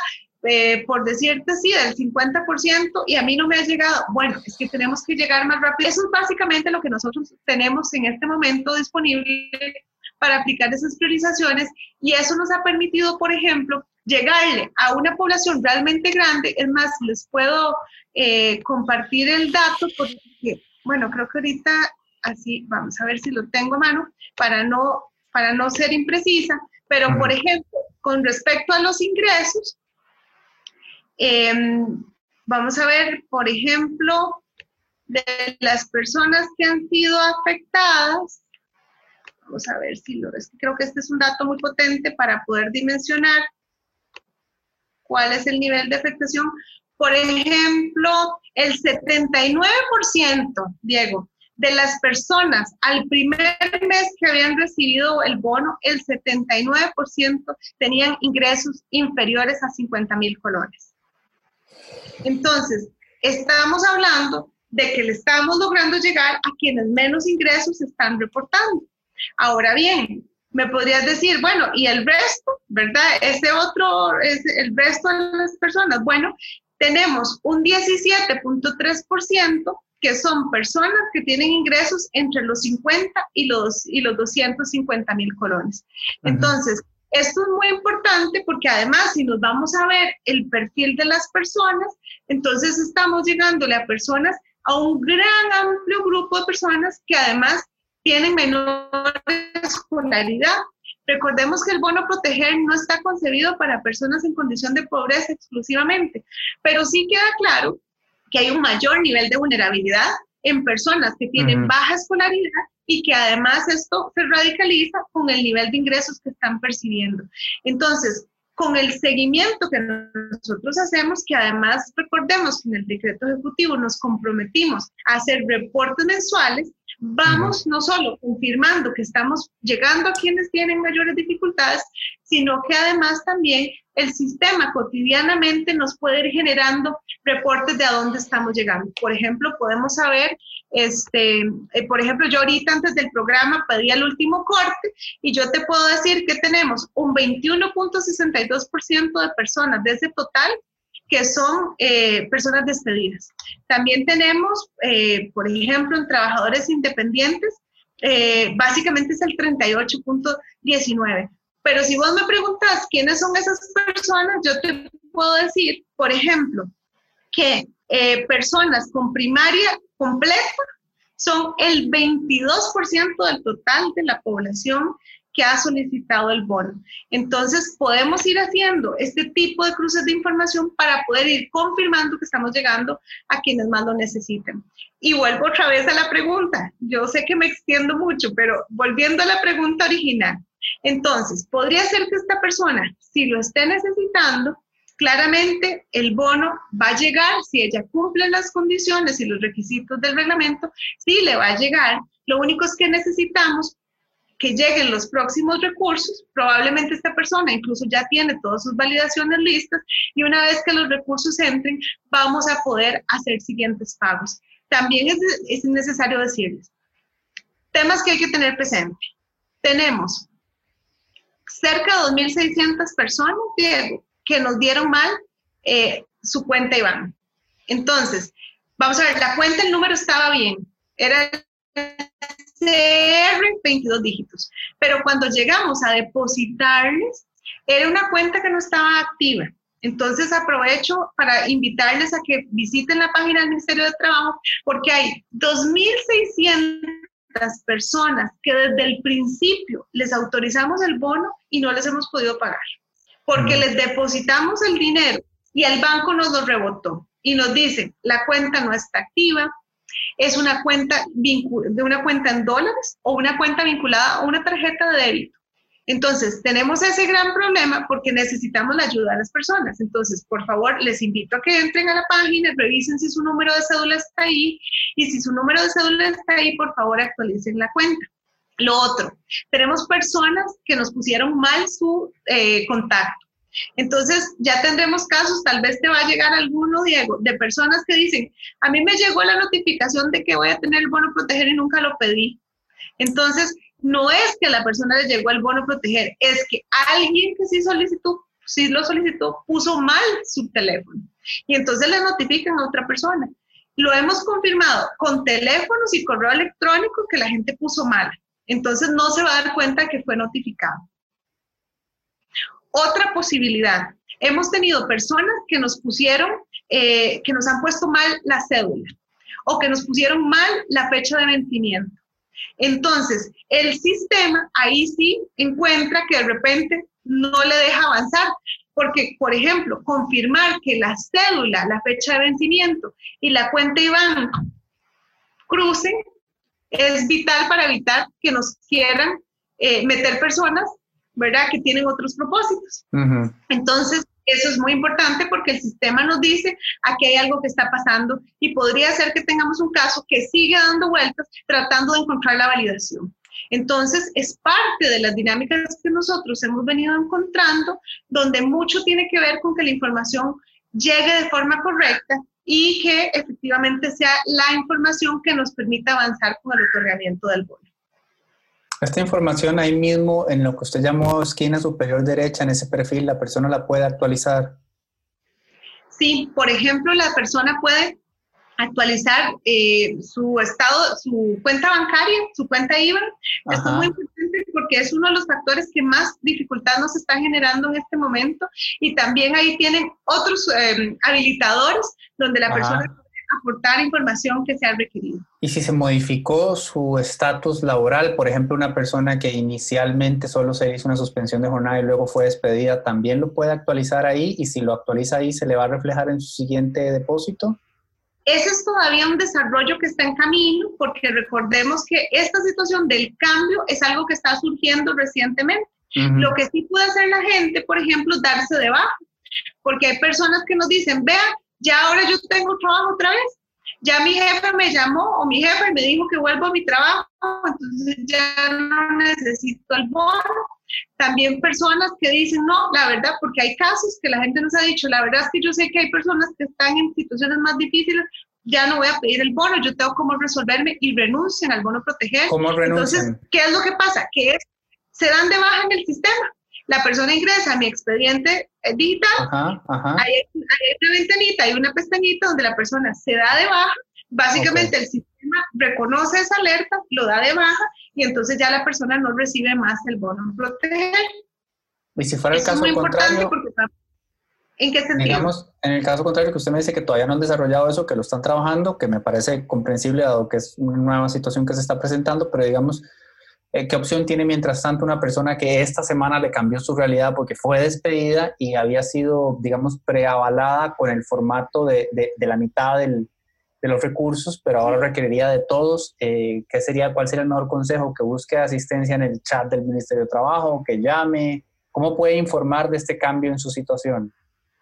eh, por decirte así, del 50% y a mí no me ha llegado. Bueno, es que tenemos que llegar más rápido. Eso es básicamente lo que nosotros tenemos en este momento disponible para aplicar esas priorizaciones y eso nos ha permitido, por ejemplo, llegarle a una población realmente grande. Es más, les puedo eh, compartir el dato porque, bueno, creo que ahorita así, vamos a ver si lo tengo a mano para no, para no ser imprecisa, pero por ejemplo, con respecto a los ingresos, Em, vamos a ver, por ejemplo, de las personas que han sido afectadas. Vamos a ver si lo ves. Creo que este es un dato muy potente para poder dimensionar cuál es el nivel de afectación. Por ejemplo, el 79%, Diego, de las personas al primer mes que habían recibido el bono, el 79% tenían ingresos inferiores a 50 mil colones. Entonces, estamos hablando de que le estamos logrando llegar a quienes menos ingresos están reportando. Ahora bien, me podrías decir, bueno, ¿y el resto? ¿Verdad? Ese otro, es el resto de las personas. Bueno, tenemos un 17.3% que son personas que tienen ingresos entre los 50 y los, y los 250 mil colones. Entonces, esto es muy importante porque además si nos vamos a ver el perfil de las personas, entonces estamos llegándole a personas, a un gran amplio grupo de personas que además tienen menor escolaridad. Recordemos que el bono proteger no está concebido para personas en condición de pobreza exclusivamente, pero sí queda claro que hay un mayor nivel de vulnerabilidad en personas que tienen baja escolaridad y que además esto se radicaliza con el nivel de ingresos que están percibiendo. Entonces, con el seguimiento que nosotros hacemos, que además recordemos que en el decreto ejecutivo nos comprometimos a hacer reportes mensuales, vamos no solo confirmando que estamos llegando a quienes tienen mayores dificultades, sino que además también el sistema cotidianamente nos puede ir generando reportes de a dónde estamos llegando. Por ejemplo, podemos saber, este, eh, por ejemplo, yo ahorita antes del programa pedí el último corte y yo te puedo decir que tenemos un 21.62% de personas de ese total que son eh, personas despedidas. También tenemos, eh, por ejemplo, en trabajadores independientes, básicamente es el 38.19. Pero si vos me preguntas quiénes son esas personas, yo te puedo decir, por ejemplo, que eh, personas con primaria completa son el 22% del total de la población que ha solicitado el bono. Entonces, podemos ir haciendo este tipo de cruces de información para poder ir confirmando que estamos llegando a quienes más lo necesiten. Y vuelvo otra vez a la pregunta. Yo sé que me extiendo mucho, pero volviendo a la pregunta original, Entonces, podría ser que esta persona, si lo esté necesitando, claramente el bono va a llegar, si ella cumple las condiciones y los requisitos del reglamento, sí le va a llegar. Lo único es que necesitamos que lleguen los próximos recursos, probablemente esta persona incluso ya tiene todas sus validaciones listas y una vez que los recursos entren, vamos a poder hacer siguientes pagos. También es, es necesario decirles, temas que hay que tener presente. Tenemos cerca de 2.600 personas, que nos dieron mal eh, su cuenta Iván. Entonces, vamos a ver, la cuenta, el número estaba bien, era CR 22 dígitos, pero cuando llegamos a depositarles, era una cuenta que no estaba activa. Entonces aprovecho para invitarles a que visiten la página del Ministerio de Trabajo porque hay 2.600 personas que desde el principio les autorizamos el bono y no les hemos podido pagar porque mm. les depositamos el dinero y el banco nos lo rebotó y nos dice, la cuenta no está activa, es una cuenta de una cuenta en dólares o una cuenta vinculada a una tarjeta de débito. Entonces, tenemos ese gran problema porque necesitamos la ayuda de las personas. Entonces, por favor, les invito a que entren a la página, revisen si su número de cédula está ahí y si su número de cédula está ahí, por favor, actualicen la cuenta. Lo otro, tenemos personas que nos pusieron mal su eh, contacto. Entonces, ya tendremos casos, tal vez te va a llegar alguno, Diego, de personas que dicen, a mí me llegó la notificación de que voy a tener el bono proteger y nunca lo pedí. Entonces, no es que la persona le llegó el bono proteger, es que alguien que sí solicitó, sí lo solicitó, puso mal su teléfono. Y entonces le notifican a otra persona. Lo hemos confirmado con teléfonos y correo electrónico que la gente puso mal. Entonces no se va a dar cuenta que fue notificado. Otra posibilidad, hemos tenido personas que nos pusieron, eh, que nos han puesto mal la cédula o que nos pusieron mal la fecha de vencimiento. Entonces, el sistema ahí sí encuentra que de repente no le deja avanzar, porque, por ejemplo, confirmar que la cédula, la fecha de vencimiento y la cuenta IBAN crucen es vital para evitar que nos quieran eh, meter personas, ¿verdad?, que tienen otros propósitos. Entonces, eso es muy importante porque el sistema nos dice aquí hay algo que está pasando y podría ser que tengamos un caso que sigue dando vueltas tratando de encontrar la validación. Entonces, es parte de las dinámicas que nosotros hemos venido encontrando, donde mucho tiene que ver con que la información llegue de forma correcta y que efectivamente sea la información que nos permita avanzar con el otorgamiento del bono. Esta información ahí mismo, en lo que usted llamó esquina superior derecha, en ese perfil, la persona la puede actualizar. Sí, por ejemplo, la persona puede actualizar eh, su estado, su cuenta bancaria, su cuenta IVA. Esto es muy importante porque es uno de los factores que más dificultad nos está generando en este momento. Y también ahí tienen otros eh, habilitadores donde la persona puede aportar información que sea requerida. Y si se modificó su estatus laboral, por ejemplo, una persona que inicialmente solo se hizo una suspensión de jornada y luego fue despedida, ¿también lo puede actualizar ahí? Y si lo actualiza ahí, ¿se le va a reflejar en su siguiente depósito? Ese es todavía un desarrollo que está en camino, porque recordemos que esta situación del cambio es algo que está surgiendo recientemente. Lo que sí puede hacer la gente, por ejemplo, darse de baja, porque hay personas que nos dicen, vea, ya ahora yo tengo trabajo otra vez, ya mi jefe me llamó o mi jefe me dijo que vuelvo a mi trabajo, entonces ya no necesito el bono. También personas que dicen, no, la verdad, porque hay casos que la gente nos ha dicho, la verdad es que yo sé que hay personas que están en situaciones más difíciles, ya no voy a pedir el bono, yo tengo cómo resolverme y renuncian al bono proteger. ¿Cómo renuncian? Entonces, ¿qué es lo que pasa? Que se dan de baja en el sistema. La persona ingresa a mi expediente eh, digital, Hay, una ventanita, hay una pestañita donde la persona se da de baja, básicamente el sistema reconoce esa alerta, lo da de baja y entonces ya la persona no recibe más el bono proteger. Y si fuera el caso contrario, ¿En qué sentido? Digamos, en el caso contrario que usted me dice que todavía no han desarrollado eso, que lo están trabajando, que me parece comprensible dado que es una nueva situación que se está presentando, pero digamos, ¿qué opción tiene mientras tanto una persona que esta semana le cambió su realidad porque fue despedida y había sido, digamos, preavalada con el formato de, de, la mitad del, de los recursos, pero ahora requeriría de todos. Eh, ¿qué sería, ¿Cuál sería el mejor consejo? ¿Que busque asistencia en el chat del Ministerio de Trabajo? ¿Que llame? ¿Cómo puede informar de este cambio en su situación?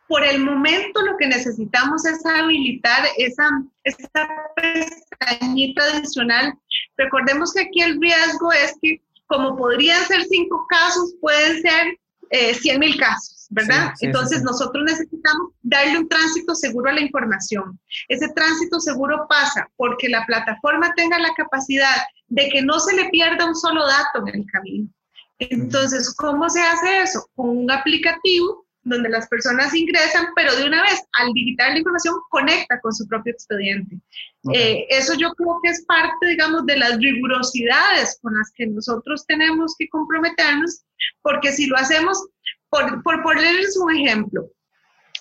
Por el momento lo que necesitamos es habilitar esa, esa pestañita adicional. Recordemos que aquí el riesgo es que como podrían ser cinco casos, pueden ser eh, 100 mil casos, ¿verdad? Entonces nosotros necesitamos darle un tránsito seguro a la información. Ese tránsito seguro pasa porque la plataforma tenga la capacidad de que no se le pierda un solo dato en el camino. Entonces, ¿cómo se hace eso? Con un aplicativo donde las personas ingresan, pero de una vez, al digitar la información, conecta con su propio expediente. Eh, eso yo creo que es parte, digamos, de las rigurosidades con las que nosotros tenemos que comprometernos, porque si lo hacemos, por, por ponerles un ejemplo,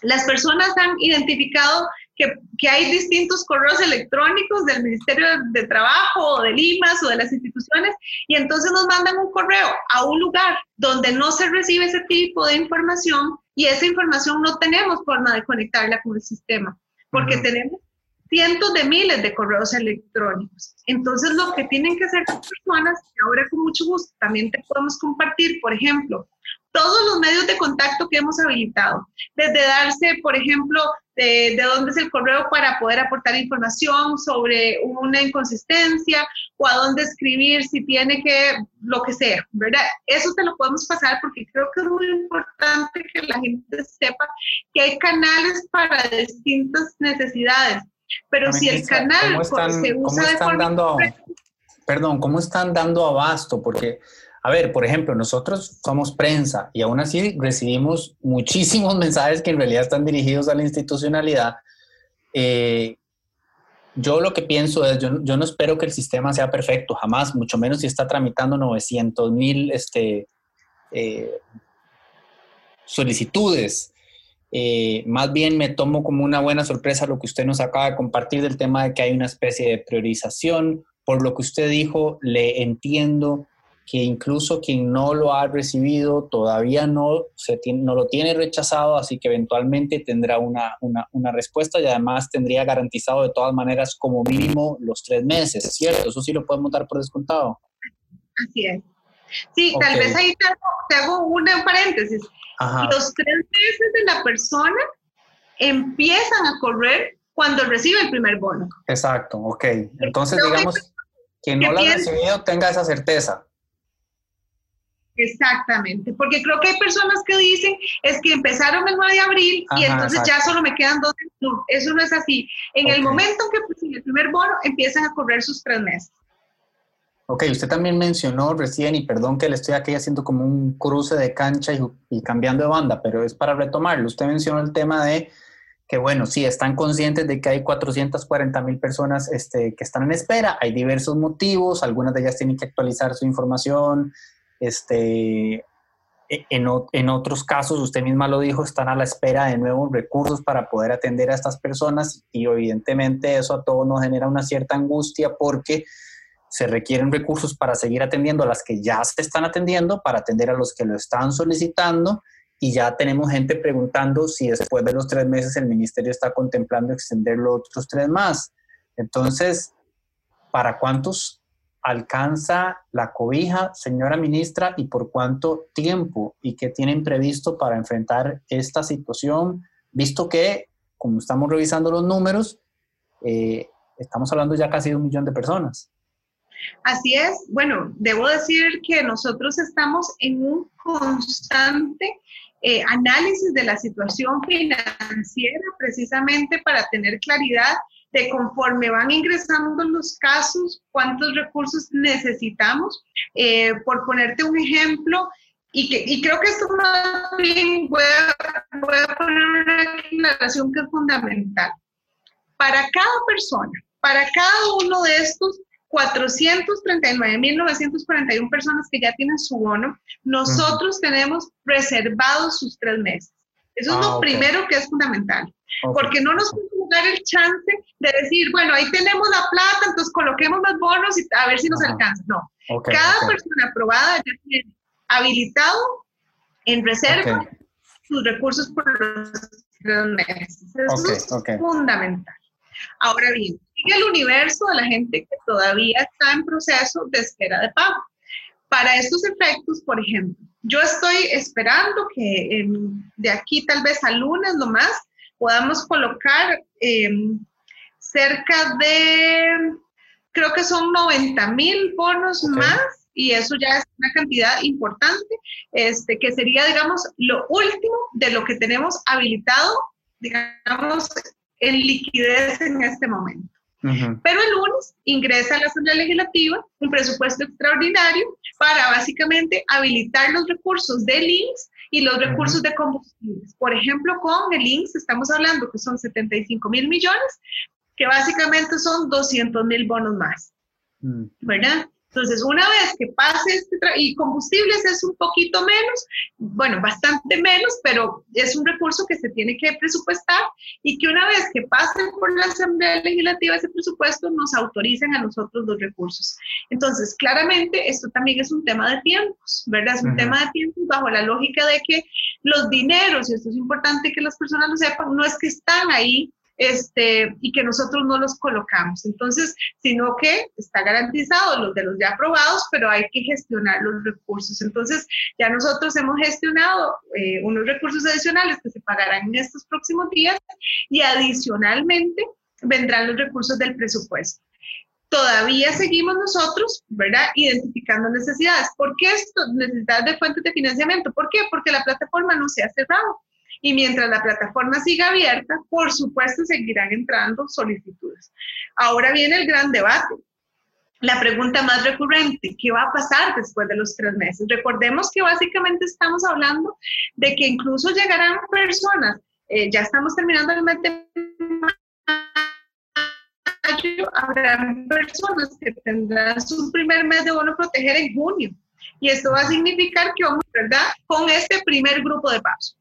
las personas han identificado que, que, hay distintos correos electrónicos del Ministerio de Trabajo o del IMAS o de las instituciones y entonces nos mandan un correo a un lugar donde no se recibe ese tipo de información y esa información no tenemos forma de conectarla con el sistema porque tenemos cientos de miles de correos electrónicos. Entonces, lo que tienen que hacer las personas, y ahora con mucho gusto también te podemos compartir, por ejemplo, todos los medios de contacto que hemos habilitado, desde darse, por ejemplo, de, dónde es el correo para poder aportar información sobre una inconsistencia o a dónde escribir si tiene que, lo que sea, ¿verdad? Eso te lo podemos pasar porque creo que es muy importante que la gente sepa que hay canales para distintas necesidades. Pero si el canal se usa de forma... Dando, perdón, ¿cómo están dando abasto? Porque a ver, por ejemplo, nosotros somos prensa y aún así recibimos muchísimos mensajes que en realidad están dirigidos a la institucionalidad. Eh, yo lo que pienso es, yo, no espero que el sistema sea perfecto, jamás, mucho menos si está tramitando 900 mil este, eh, solicitudes. Eh, más bien me tomo como una buena sorpresa lo que usted nos acaba de compartir del tema de que hay una especie de priorización. Por lo que usted dijo, le entiendo que incluso quien no lo ha recibido todavía no, se no lo tiene rechazado, así que eventualmente tendrá una, una, una, respuesta y además tendría garantizado de todas maneras como mínimo los tres meses, ¿cierto? Eso sí lo podemos dar por descontado. Así es. Sí, tal vez ahí te hago, una paréntesis. Los tres meses de la persona empiezan a correr cuando recibe el primer bono. Exacto, ok. Entonces, digamos, quien no lo ha recibido tenga esa certeza. Exactamente, porque creo que hay personas que dicen es que empezaron el 9 de abril y entonces ya solo me quedan dos. No, eso no es así. En el momento en que recibe el primer bono, empiezan a correr sus tres meses. Ok, usted también mencionó recién, y perdón que le estoy aquí haciendo como un cruce de cancha y, y cambiando de banda, pero es para retomarlo. Usted mencionó el tema de que, bueno, sí, están conscientes de que hay 440 mil personas este, que están en espera, hay diversos motivos, algunas de ellas tienen que actualizar su información, este, e, en, en, otros casos, usted misma lo dijo, están a la espera de nuevos recursos para poder atender a estas personas y evidentemente eso a todos nos genera una cierta angustia porque se requieren recursos para seguir atendiendo a las que ya se están atendiendo, para atender a los que lo están solicitando y ya tenemos gente preguntando si después de los tres meses el ministerio está contemplando extenderlo otros tres más. Entonces, ¿para cuántos alcanza la cobija, señora ministra, y por cuánto tiempo y qué tienen previsto para enfrentar esta situación, visto que, como estamos revisando los números, eh, estamos hablando ya casi de un millón de personas. Así es. Bueno, debo decir que nosotros estamos en un constante eh, análisis de la situación financiera precisamente para tener claridad de conforme van ingresando los casos, cuántos recursos necesitamos. Eh, por ponerte un ejemplo, y, que, y creo que esto más bien voy a, voy a poner una aclaración que es fundamental. Para cada persona, para cada uno de estos 439.941 personas que ya tienen su bono, nosotros tenemos reservados sus tres meses. Eso es lo ah, primero que es fundamental. Porque no nos dar el chance de decir, bueno, ahí tenemos la plata, entonces coloquemos los bonos y a ver si nos alcanza. No. Cada persona aprobada ya tiene habilitado en reserva sus recursos por los tres meses. Eso es fundamental. Ahora bien, en el universo de la gente que todavía está en proceso de espera de pago. Para estos efectos, por ejemplo, yo estoy esperando que de aquí tal vez a lunes nomás podamos colocar em, cerca de, creo que son 90 mil bonos más y eso ya es una cantidad importante, este, que sería, digamos, lo último de lo que tenemos habilitado, digamos, en liquidez en este momento. Pero el lunes ingresa a la Asamblea Legislativa un presupuesto extraordinario para básicamente habilitar los recursos de links y los recursos de combustibles. Por ejemplo, con el links estamos hablando que son 75 mil millones, que básicamente son 200 mil bonos más. Mm. ¿Verdad? Entonces, una vez que pase este, y combustibles es un poquito menos, bueno, bastante menos, pero es un recurso que se tiene que presupuestar y que una vez que pase por la Asamblea Legislativa ese presupuesto, nos autorizan a nosotros los recursos. Entonces, claramente, esto también es un tema de tiempos, ¿verdad? Es un tema de tiempos bajo la lógica de que los dineros, y esto es importante que las personas lo sepan, no es que están ahí este, y que nosotros no los colocamos. Entonces, sino que está garantizado los de los ya aprobados, pero hay que gestionar los recursos. Entonces, ya nosotros hemos gestionado eh, unos recursos adicionales que se pagarán en estos próximos días y adicionalmente vendrán los recursos del presupuesto. Todavía seguimos nosotros, ¿verdad? Identificando necesidades. ¿Por qué esto? Necesidades de fuentes de financiamiento. ¿Por qué? Porque la plataforma no se ha cerrado. Y mientras la plataforma siga abierta, por supuesto seguirán entrando solicitudes. Ahora viene el gran debate. La pregunta más recurrente, ¿qué va a pasar después de los tres meses? Recordemos que básicamente estamos hablando de que incluso llegarán personas, eh, ya estamos terminando el mes de mayo, habrán personas que tendrán su primer mes de bono proteger en junio. Y esto va a significar que vamos, ¿verdad?, con este primer grupo de pasos.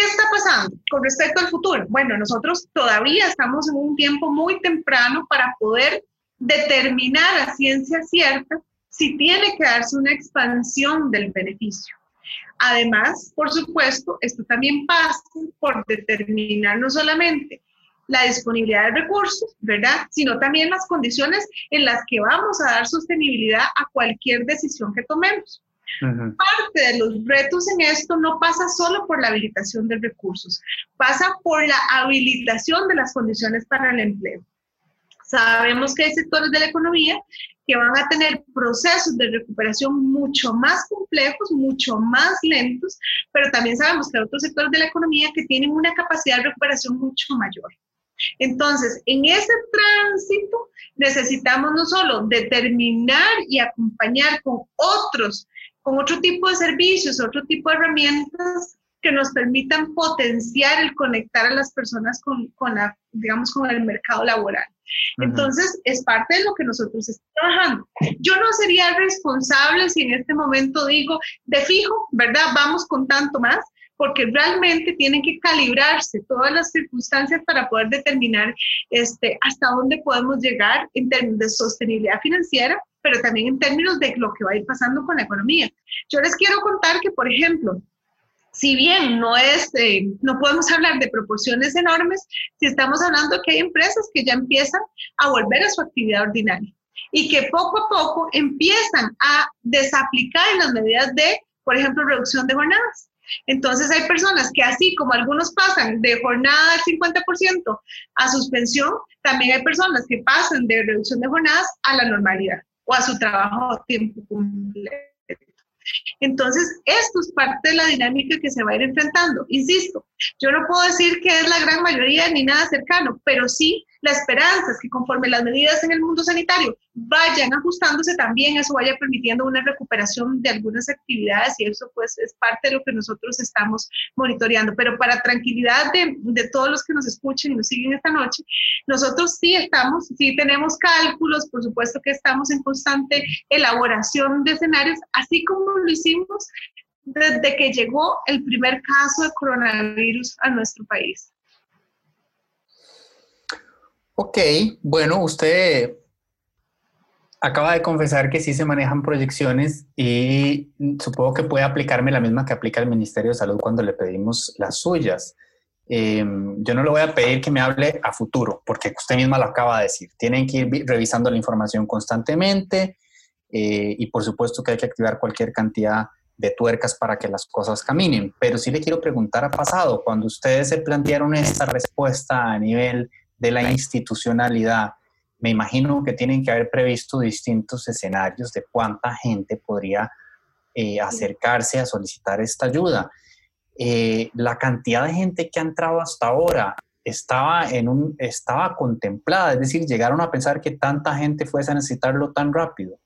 ¿Qué está pasando con respecto al futuro? Bueno, nosotros todavía estamos en un tiempo muy temprano para poder determinar a ciencia cierta si tiene que darse una expansión del beneficio. Además, por supuesto, esto también pasa por determinar no solamente la disponibilidad de recursos, ¿verdad? Sino también las condiciones en las que vamos a dar sostenibilidad a cualquier decisión que tomemos. Parte de los retos en esto no pasa solo por la habilitación de recursos, pasa por la habilitación de las condiciones para el empleo. Sabemos que hay sectores de la economía que van a tener procesos de recuperación mucho más complejos, mucho más lentos, pero también sabemos que hay otros sectores de la economía que tienen una capacidad de recuperación mucho mayor. Entonces, en ese tránsito necesitamos no solo determinar y acompañar con otros con otro tipo de servicios, otro tipo de herramientas que nos permitan potenciar el conectar a las personas con, con la, digamos, con el mercado laboral. Entonces, es parte de lo que nosotros estamos trabajando. Yo no sería responsable si en este momento digo, de fijo, ¿verdad? Vamos con tanto más, porque realmente tienen que calibrarse todas las circunstancias para poder determinar este, hasta dónde podemos llegar en términos de sostenibilidad financiera pero también en términos de lo que va a ir pasando con la economía. Yo les quiero contar que, por ejemplo, si bien no es, eh, no podemos hablar de proporciones enormes, si estamos hablando que hay empresas que ya empiezan a volver a su actividad ordinaria y que poco a poco empiezan a desaplicar las medidas de, por ejemplo, reducción de jornadas. Entonces hay personas que así como algunos pasan de jornada del 50% a suspensión, también hay personas que pasan de reducción de jornadas a la normalidad o a su trabajo a tiempo completo. Entonces, esto es parte de la dinámica que se va a ir enfrentando. Insisto, yo no puedo decir que es la gran mayoría ni nada cercano, pero sí la esperanza es que conforme las medidas en el mundo sanitario vayan ajustándose también, eso vaya permitiendo una recuperación de algunas actividades y eso pues es parte de lo que nosotros estamos monitoreando. Pero para tranquilidad de, de todos los que nos escuchen y nos siguen esta noche, nosotros sí estamos, sí tenemos cálculos, por supuesto que estamos en constante elaboración de escenarios, así como lo hicimos desde que llegó el primer caso de coronavirus a nuestro país. Ok, bueno, usted acaba de confesar que sí se manejan proyecciones y supongo que puede aplicarme la misma que aplica el Ministerio de Salud cuando le pedimos las suyas. eh, yo no le voy a pedir que me hable a futuro, porque usted misma lo acaba de decir. Tienen que ir revisando la información constantemente eh, y por supuesto que hay que activar cualquier cantidad de tuercas para que las cosas caminen. Pero sí le quiero preguntar a pasado, cuando ustedes se plantearon esta respuesta a nivel de la institucionalidad, me imagino que tienen que haber previsto distintos escenarios de cuánta gente podría eh, acercarse a solicitar esta ayuda. Eh, la cantidad de gente que ha entrado hasta ahora estaba, en un, estaba contemplada, es decir, llegaron a pensar que tanta gente fuese a necesitarlo tan rápido.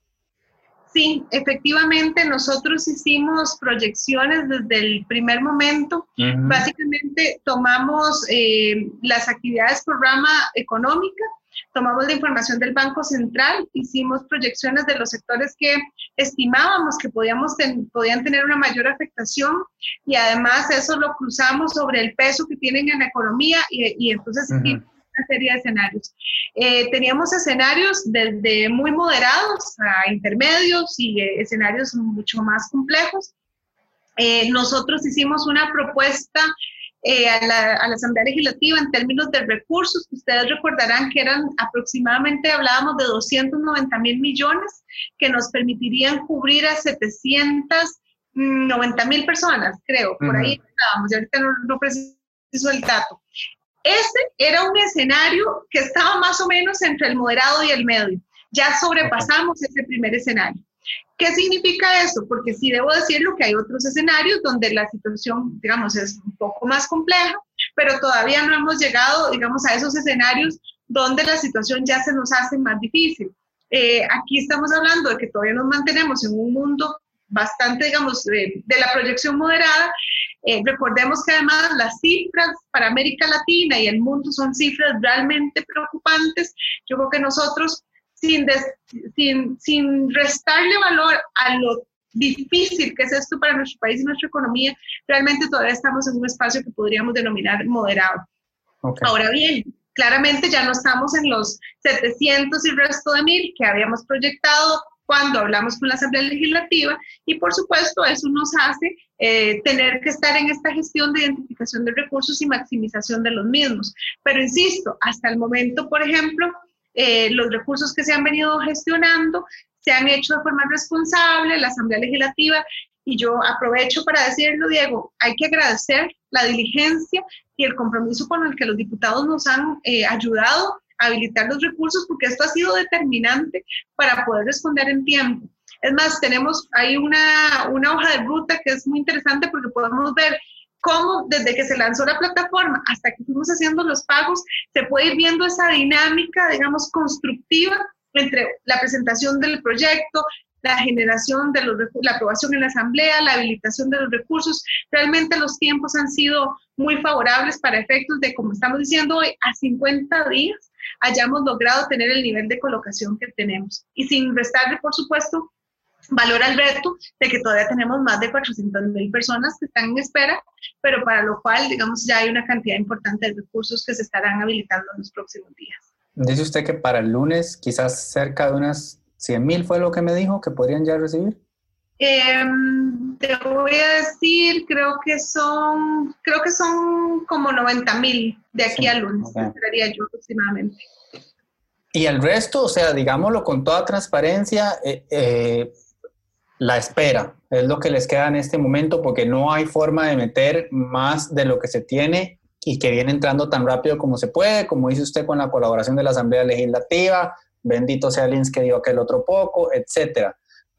Sí, efectivamente nosotros hicimos proyecciones desde el primer momento. Básicamente tomamos eh, las actividades por rama económica, tomamos la información del Banco Central, hicimos proyecciones de los sectores que estimábamos que podíamos podían tener una mayor afectación y además eso lo cruzamos sobre el peso que tienen en la economía y, entonces una serie de escenarios. Eh, teníamos escenarios desde muy moderados a intermedios y eh, escenarios mucho más complejos. Eh, nosotros hicimos una propuesta a la, a, la, Asamblea Legislativa en términos de recursos, que ustedes recordarán que eran aproximadamente, hablábamos de 290 mil millones, que nos permitirían cubrir a 790 mil personas, creo, por ahí estábamos, y ahorita no, no preciso el dato. Ese era un escenario que estaba más o menos entre el moderado y el medio. Ya sobrepasamos ese primer escenario. ¿Qué significa eso? Porque sí debo decirlo que hay otros escenarios donde la situación, digamos, es un poco más compleja, pero todavía no hemos llegado, digamos, a esos escenarios donde la situación ya se nos hace más difícil. Eh, aquí estamos hablando de que todavía nos mantenemos en un mundo bastante, digamos, de, la proyección moderada. Eh, recordemos que además las cifras para América Latina y el mundo son cifras realmente preocupantes. Yo creo que nosotros, sin, sin, sin restarle valor a lo difícil que es esto para nuestro país y nuestra economía, realmente todavía estamos en un espacio que podríamos denominar moderado. Ahora bien, claramente ya no estamos en los 700 y resto de mil que habíamos proyectado cuando hablamos con la Asamblea Legislativa y por supuesto eso nos hace eh, tener que estar en esta gestión de identificación de recursos y maximización de los mismos. Pero insisto, hasta el momento, por ejemplo, eh, los recursos que se han venido gestionando se han hecho de forma responsable, la Asamblea Legislativa, y yo aprovecho para decirlo, Diego, hay que agradecer la diligencia y el compromiso con el que los diputados nos han eh, ayudado habilitar los recursos porque esto ha sido determinante para poder responder en tiempo. Es más, tenemos ahí una, una hoja de ruta que es muy interesante porque podemos ver cómo desde que se lanzó la plataforma hasta que fuimos haciendo los pagos, se puede ir viendo esa dinámica, digamos, constructiva entre la presentación del proyecto, la generación de los, la aprobación en la asamblea, la habilitación de los recursos. Realmente los tiempos han sido muy favorables para efectos de, como estamos diciendo hoy, a 50 días hayamos logrado tener el nivel de colocación que tenemos. Y sin restarle, por supuesto, valor al reto de que todavía tenemos más de 400 mil personas que están en espera, pero para lo cual, digamos, ya hay una cantidad importante de recursos que se estarán habilitando en los próximos días. Dice usted que para el lunes quizás cerca de unas 100 mil fue lo que me dijo que podrían ya recibir. Em, te voy a decir, creo que son, creo que son como 90 mil de aquí al lunes, esperaría yo aproximadamente. Y el resto, o sea, digámoslo con toda transparencia, eh, eh, la espera es lo que les queda en este momento porque no hay forma de meter más de lo que se tiene y que viene entrando tan rápido como se puede, como dice usted con la colaboración de la Asamblea Legislativa, bendito sea Lins que dio aquel otro poco, etcétera.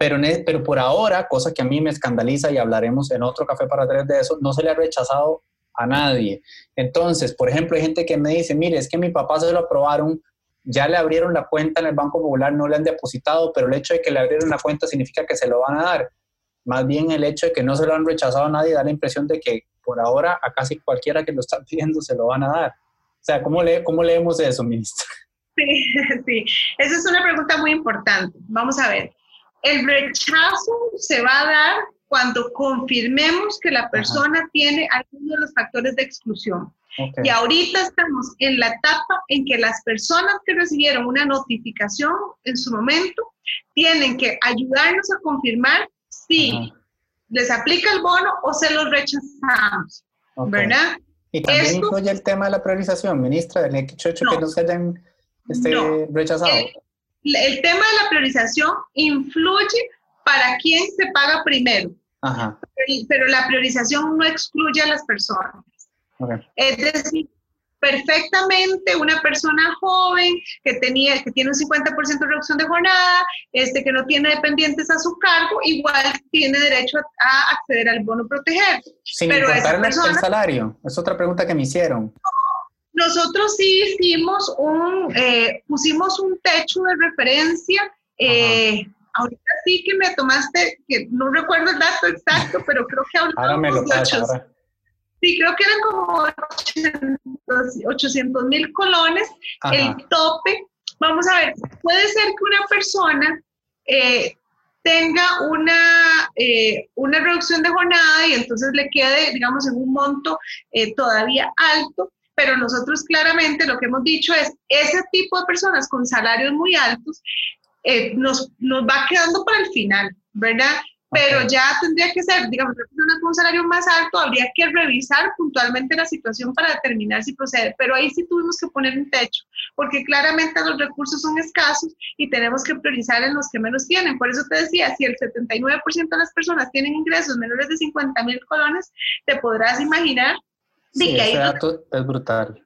Pero, e, pero por ahora, cosa que a mí me escandaliza y hablaremos en otro café para tres de eso, no se le ha rechazado a nadie. Entonces, por ejemplo, hay gente que me dice, mire, es que mi papá se lo aprobaron, ya le abrieron la cuenta en el Banco Popular, no le han depositado, pero el hecho de que le abrieron la cuenta significa que se lo van a dar. Más bien el hecho de que no se lo han rechazado a nadie da la impresión de que por ahora a casi cualquiera que lo está pidiendo se lo van a dar. O sea, ¿cómo, le, cómo leemos eso, ministro? Sí, sí, esa es una pregunta muy importante. Vamos a ver. El rechazo se va a dar cuando confirmemos que la persona tiene algunos de los factores de exclusión. Y ahorita estamos en la etapa en que las personas que recibieron una notificación en su momento tienen que ayudarnos a confirmar si les aplica el bono o se los rechazamos, ¿verdad? Y también incluye el tema de la priorización, ministra, del X8 que no se hayan este, rechazado. El, tema de la priorización influye para quién se paga primero. Ajá. Pero, la priorización no excluye a las personas. Es decir, perfectamente una persona joven que, tenía, que tiene un 50% de reducción de jornada, este, que no tiene dependientes a su cargo, igual tiene derecho a, acceder al bono proteger. Sin Pero importar el salario. Es otra pregunta que me hicieron. Nosotros sí hicimos un, eh, pusimos un techo de referencia. Eh, ahorita sí que me tomaste, que no recuerdo el dato exacto, pero creo que ahora me lo pasa, Sí, creo que eran como 800 mil colones el tope. Vamos a ver, puede ser que una persona eh, tenga una, eh, una reducción de jornada y entonces le quede, digamos, en un monto eh, todavía alto, pero nosotros claramente lo que hemos dicho es, ese tipo de personas con salarios muy altos nos, nos va quedando para el final, ¿verdad? pero ya tendría que ser, digamos, una con un salario más alto, habría que revisar puntualmente la situación para determinar si procede, pero ahí sí tuvimos que poner un techo, porque claramente los recursos son escasos y tenemos que priorizar en los que menos tienen. Por eso te decía, si el 79% de las personas tienen ingresos menores de 50 mil colones, te podrás imaginar sí, que ese dato es brutal.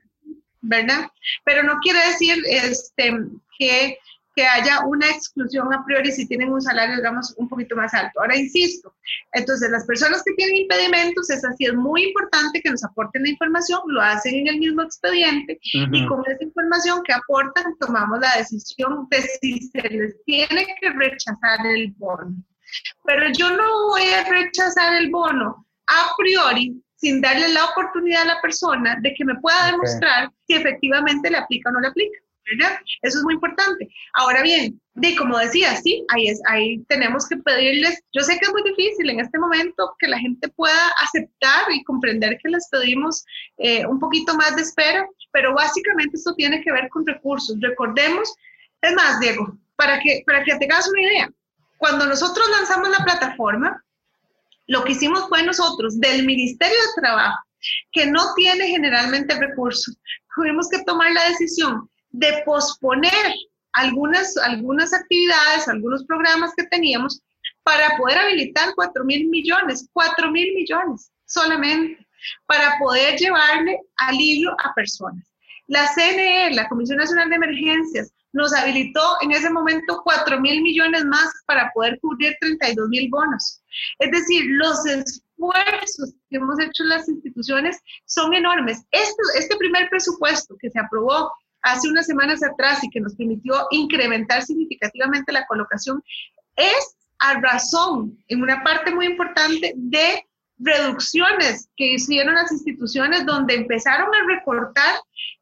¿Verdad? Pero no quiere decir este, que que haya una exclusión a priori si tienen un salario, digamos, un poquito más alto. Ahora, insisto, entonces las personas que tienen impedimentos, es así, es muy importante que nos aporten la información, lo hacen en el mismo expediente y con esa información que aportan tomamos la decisión de si se les tiene que rechazar el bono. Pero yo no voy a rechazar el bono a priori sin darle la oportunidad a la persona de que me pueda demostrar si efectivamente le aplica o no le aplica. Eso es muy importante. Ahora bien, de como decía, sí, ahí, es, ahí tenemos que pedirles, yo sé que es muy difícil en este momento que la gente pueda aceptar y comprender que les pedimos eh, un poquito más de espera, pero básicamente esto tiene que ver con recursos. Recordemos, es más, Diego, para que, para que tengas una idea, cuando nosotros lanzamos la plataforma, lo que hicimos fue nosotros, del Ministerio de Trabajo, que no tiene generalmente recursos, tuvimos que tomar la decisión de posponer algunas, algunas actividades, algunos programas que teníamos para poder habilitar 4 mil millones, 4 mil millones solamente, para poder llevarle alivio a personas. La CNE, la Comisión Nacional de Emergencias, nos habilitó en ese momento 4 mil millones más para poder cubrir 32 mil bonos. Es decir, los esfuerzos que hemos hecho las instituciones son enormes. Este, este primer presupuesto que se aprobó hace unas semanas atrás y que nos permitió incrementar significativamente la colocación, es a razón, en una parte muy importante, de reducciones que hicieron las instituciones donde empezaron a recortar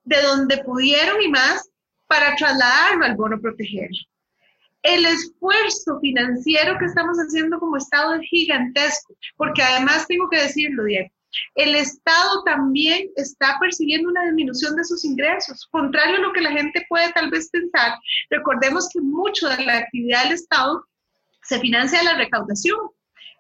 de donde pudieron y más para trasladarlo al bono proteger. El esfuerzo financiero que estamos haciendo como Estado es gigantesco, porque además tengo que decirlo, Diego, el Estado también está percibiendo una disminución de sus ingresos, contrario a lo que la gente puede tal vez pensar. Recordemos que mucho de la actividad del Estado se financia de la recaudación.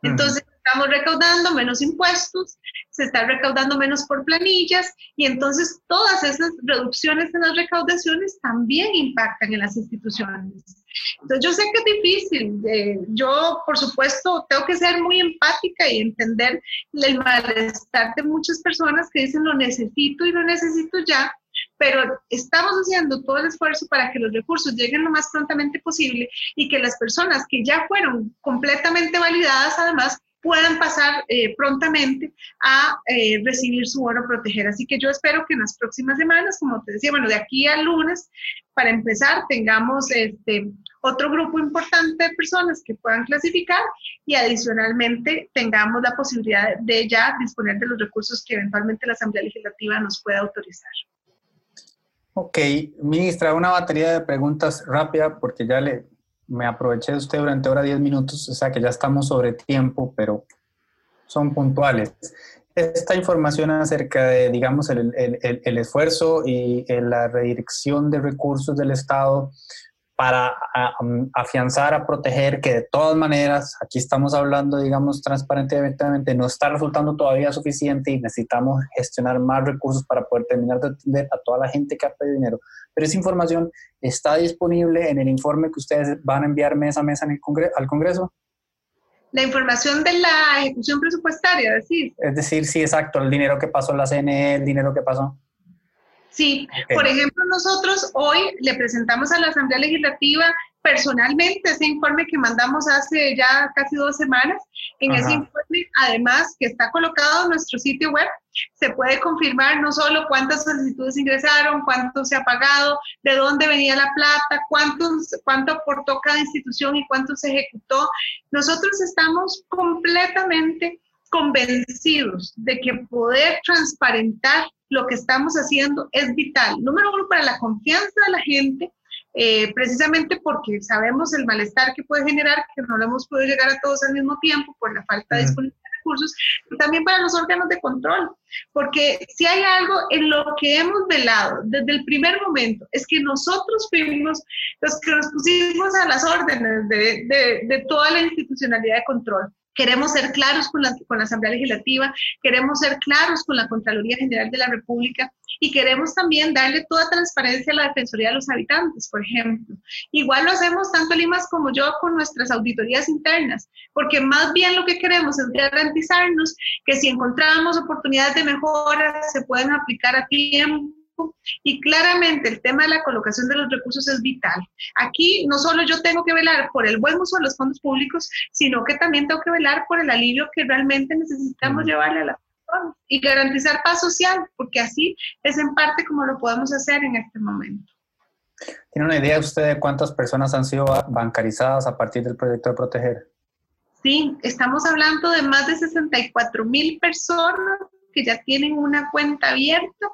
Entonces, estamos recaudando menos impuestos, se está recaudando menos por planillas y entonces todas esas reducciones en las recaudaciones también impactan en las instituciones. Entonces yo sé que es difícil, eh, yo por supuesto tengo que ser muy empática y entender el malestar de muchas personas que dicen lo necesito y lo necesito ya, pero estamos haciendo todo el esfuerzo para que los recursos lleguen lo más prontamente posible y que las personas que ya fueron completamente validadas además puedan pasar eh, prontamente a eh, recibir su bono proteger. Así que yo espero que en las próximas semanas, como te decía, bueno, de aquí al lunes, para empezar, tengamos este, otro grupo importante de personas que puedan clasificar y adicionalmente tengamos la posibilidad de ya disponer de los recursos que eventualmente la Asamblea Legislativa nos pueda autorizar. Ok, ministra, una batería de preguntas rápida porque ya le, me aproveché de usted durante ahora 10 minutos, o sea que ya estamos sobre tiempo, pero son puntuales. Esta información acerca de, digamos, el, el, el esfuerzo y la redirección de recursos del Estado para afianzar, a proteger, que de todas maneras, aquí estamos hablando, digamos, transparentemente, no está resultando todavía suficiente y necesitamos gestionar más recursos para poder terminar de atender a toda la gente que ha pedido dinero. Pero esa información está disponible en el informe que ustedes van a enviar mes a mes en el al Congreso. La información de la ejecución presupuestaria, decir. Es decir, sí, exacto, el dinero que pasó en la CNE, el dinero que pasó. Sí, por ejemplo, nosotros hoy le presentamos a la Asamblea Legislativa personalmente ese informe que mandamos hace ya casi dos semanas. En ese informe, además, que está colocado en nuestro sitio web, se puede confirmar no solo cuántas solicitudes ingresaron, cuánto se ha pagado, de dónde venía la plata, cuántos, cuánto aportó cada institución y cuánto se ejecutó. Nosotros estamos completamente convencidos de que poder transparentar lo que estamos haciendo es vital. Número uno, para la confianza de la gente, eh, precisamente porque sabemos el malestar que puede generar, que no lo hemos podido llegar a todos al mismo tiempo por la falta de disponibilidad también para los órganos de control, porque si hay algo en lo que hemos velado desde el primer momento, es que nosotros fuimos los que nos pusimos a las órdenes de, de, de toda la institucionalidad de control. Queremos ser claros con la, con la Asamblea Legislativa, queremos ser claros con la Contraloría General de la República y queremos también darle toda transparencia a la Defensoría de los Habitantes, por ejemplo. Igual lo hacemos tanto Limas como yo con nuestras auditorías internas, porque más bien lo que queremos es garantizarnos que si encontramos oportunidades de mejora, se pueden aplicar a tiempo y claramente el tema de la colocación de los recursos es vital. Aquí no solo yo tengo que velar por el buen uso de los fondos públicos, sino que también tengo que velar por el alivio que realmente necesitamos llevarle a la personas y garantizar paz social, porque así es en parte como lo podemos hacer en este momento. ¿Tiene una idea usted de cuántas personas han sido bancarizadas a partir del proyecto de Proteger? Sí, estamos hablando de más de 64 mil personas que ya tienen una cuenta abierta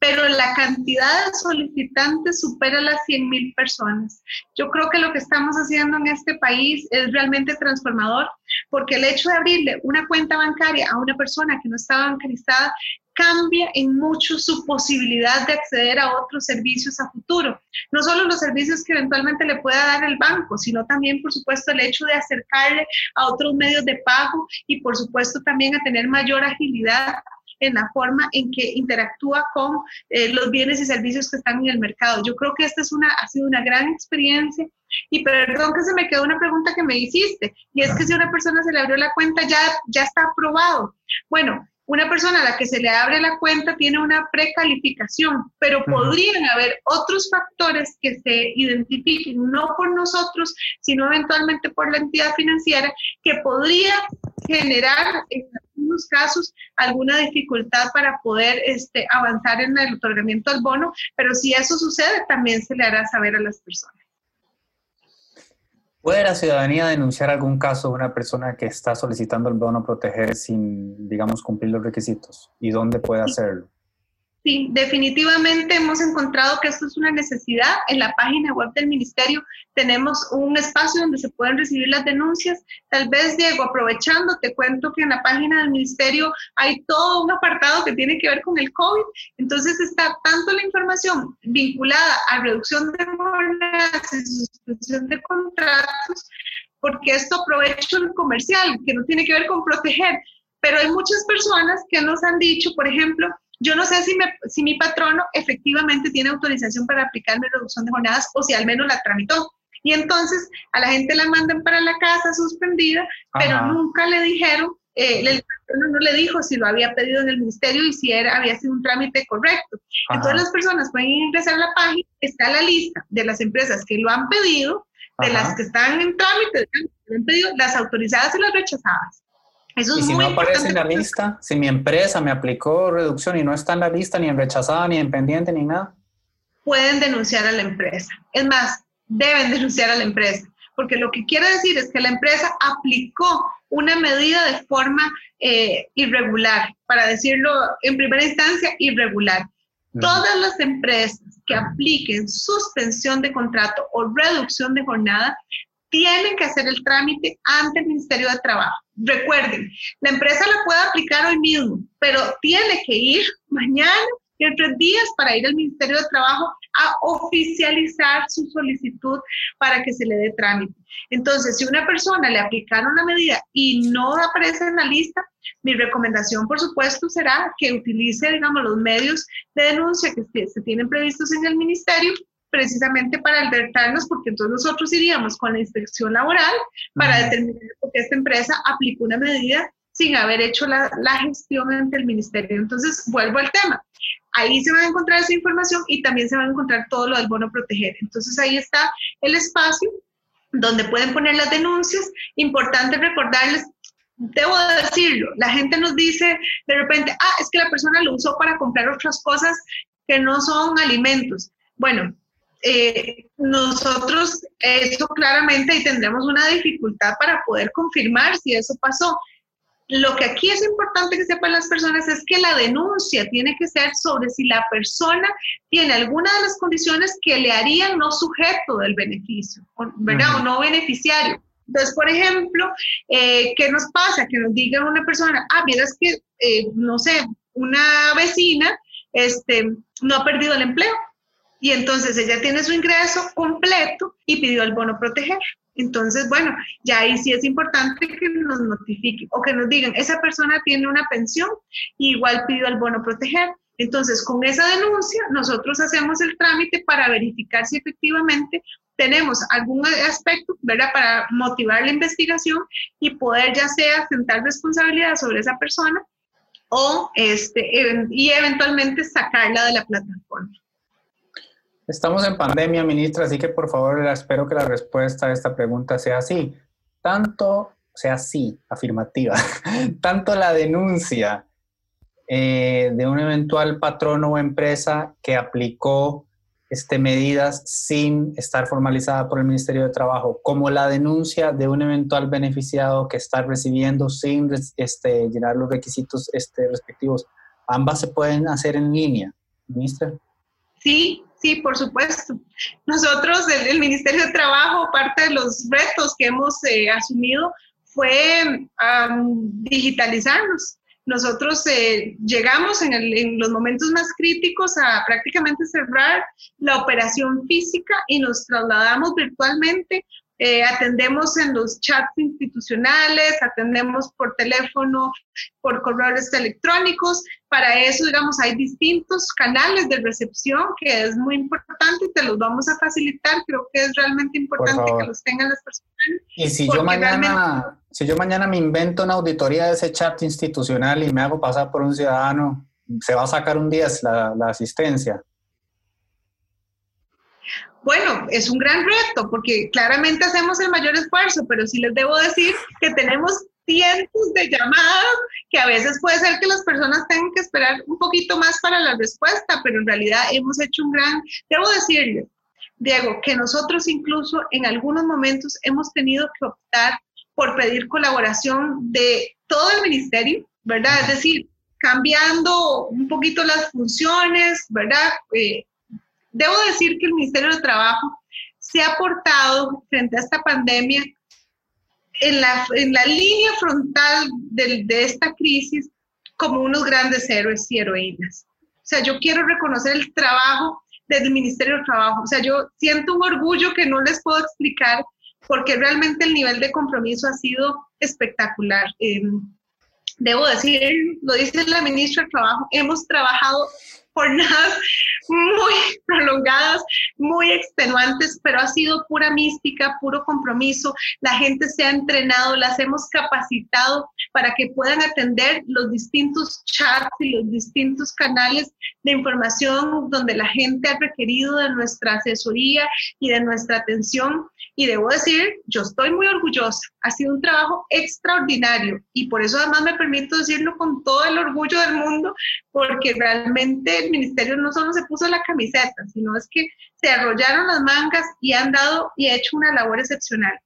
pero la cantidad de solicitantes supera las 100 mil personas. Yo creo que lo que estamos haciendo en este país es realmente transformador, porque el hecho de abrirle una cuenta bancaria a una persona que no está bancarizada cambia en mucho su posibilidad de acceder a otros servicios a futuro. No solo los servicios que eventualmente le pueda dar el banco, sino también, por supuesto, el hecho de acercarle a otros medios de pago y, por supuesto, también a tener mayor agilidad en la forma en que interactúa con eh, los bienes y servicios que están en el mercado. Yo creo que esta es una, ha sido una gran experiencia. Y perdón que se me quedó una pregunta que me hiciste, y es que si a una persona se le abrió la cuenta, ya, ya está aprobado. Bueno, una persona a la que se le abre la cuenta tiene una precalificación, pero podrían haber otros factores que se identifiquen, no por nosotros, sino eventualmente por la entidad financiera, que podría generar en algunos casos alguna dificultad para poder este, avanzar en el otorgamiento del bono, pero si eso sucede, también se le hará saber a las personas. ¿Puede la ciudadanía denunciar algún caso de una persona que está solicitando el bono proteger sin, digamos, cumplir los requisitos? ¿Y dónde puede hacerlo? Sí, definitivamente hemos encontrado que esto es una necesidad. En la página web del ministerio tenemos un espacio donde se pueden recibir las denuncias. Tal vez, Diego, aprovechando, te cuento que en la página del ministerio hay todo un apartado que tiene que ver con el COVID. Entonces está tanto la información vinculada a reducción de jornadas y suspensión de contratos, porque esto aprovecha el comercial, que no tiene que ver con proteger. Pero hay muchas personas que nos han dicho, por ejemplo, yo no sé si, si mi patrono efectivamente tiene autorización para aplicarme reducción de jornadas o si al menos la tramitó. Y entonces a la gente la mandan para la casa suspendida, pero nunca le dijeron, eh, el patrono no le dijo si lo había pedido en el ministerio y si era, había sido un trámite correcto. Entonces las personas pueden ingresar a la página, está la lista de las empresas que lo han pedido, de las que están en trámite, que han pedido, las autorizadas y las rechazadas y si no aparece en la lista, si mi empresa me aplicó reducción y no está en la lista, ni en rechazada, ni en pendiente, ni nada. Pueden denunciar a la empresa. Es más, deben denunciar a la empresa, porque lo que quiere decir es que la empresa aplicó una medida de forma eh, irregular, para decirlo en primera instancia, irregular. Todas las empresas que apliquen suspensión de contrato o reducción de jornada tienen que hacer el trámite ante el Ministerio de Trabajo. Recuerden, la empresa la puede aplicar hoy mismo, pero tiene que ir mañana y en tres días para ir al Ministerio de Trabajo a oficializar su solicitud para que se le dé trámite. Entonces, si una persona le aplicaron la medida y no aparece en la lista, mi recomendación, por supuesto, será que utilice, digamos, los medios de denuncia que se tienen previstos en el ministerio precisamente para alertarnos, porque entonces nosotros iríamos con la inspección laboral para determinar por qué esta empresa aplicó una medida sin haber hecho la, la, gestión ante el ministerio. Entonces, vuelvo al tema. Ahí se va a encontrar esa información y también se va a encontrar todo lo del bono proteger. Entonces, ahí está el espacio donde pueden poner las denuncias. Importante recordarles, debo decirlo, la gente nos dice de repente, ah, es que la persona lo usó para comprar otras cosas que no son alimentos. Bueno, eh, nosotros eso claramente y tendremos una dificultad para poder confirmar si eso pasó. Lo que aquí es importante que sepan las personas es que la denuncia tiene que ser sobre si la persona tiene alguna de las condiciones que le harían no sujeto del beneficio, ¿verdad? O no beneficiario. Entonces, por ejemplo, eh, ¿qué nos pasa? Que nos diga una persona, ah, mira, es que, eh, no sé, una vecina este, no ha perdido el empleo y entonces ella tiene su ingreso completo y pidió el bono proteger. Entonces, bueno, ya ahí sí es importante que nos notifiquen o que nos digan, esa persona tiene una pensión y igual pidió el bono proteger. Entonces, con esa denuncia, nosotros hacemos el trámite para verificar si efectivamente tenemos algún aspecto, ¿verdad?, para motivar la investigación y poder ya sea sentar responsabilidad sobre esa persona o este, y eventualmente sacarla de la plataforma. Estamos en pandemia, ministra, así que por favor espero que la respuesta a esta pregunta sea sí. Tanto, sea sí, afirmativa, tanto la denuncia eh, de un eventual patrono o empresa que aplicó este, medidas sin estar formalizada por el Ministerio de Trabajo, como la denuncia de un eventual beneficiado que está recibiendo sin este, llenar los requisitos este, respectivos. Ambas se pueden hacer en línea, ministra. Sí, Sí, por supuesto. Nosotros, el, Ministerio de Trabajo, parte de los retos que hemos eh, asumido fue digitalizarnos. Nosotros eh, llegamos en, en, los momentos más críticos a prácticamente cerrar la operación física y nos trasladamos virtualmente eh, atendemos en los chats institucionales, atendemos por teléfono, por correos electrónicos. Para eso, digamos, hay distintos canales de recepción que es muy importante y te los vamos a facilitar. Creo que es realmente importante que los tengan las personas. Y si yo mañana, si yo mañana me invento una auditoría de ese chat institucional y me hago pasar por un ciudadano, ¿se va a sacar un 10 la, la asistencia? Bueno, es un gran reto porque claramente hacemos el mayor esfuerzo, pero sí les debo decir que tenemos cientos de llamadas que a veces puede ser que las personas tengan que esperar un poquito más para la respuesta, pero en realidad hemos hecho un gran, debo decirles, Diego, que nosotros incluso en algunos momentos hemos tenido que optar por pedir colaboración de todo el ministerio, ¿verdad? Es decir, cambiando un poquito las funciones, ¿verdad? Eh, Debo decir que el Ministerio de Trabajo se ha portado frente a esta pandemia en la, en la línea frontal de, de esta crisis como unos grandes héroes y heroínas. O sea, yo quiero reconocer el trabajo del Ministerio de Trabajo. O sea, yo siento un orgullo que no les puedo explicar porque realmente el nivel de compromiso ha sido espectacular. Eh, debo decir, lo dice la ministra de Trabajo, hemos trabajado jornadas muy prolongadas, muy extenuantes, pero ha sido pura mística, puro compromiso. La gente se ha entrenado, las hemos capacitado para que puedan atender los distintos chats y los distintos canales de información donde la gente ha requerido de nuestra asesoría y de nuestra atención. Y debo decir, yo estoy muy orgullosa. Ha sido un trabajo extraordinario y por eso además me permito decirlo con todo el orgullo del mundo, porque realmente el ministerio no solo se puso la camiseta, sino es que se arrollaron las mangas y han dado y hecho una labor excepcional.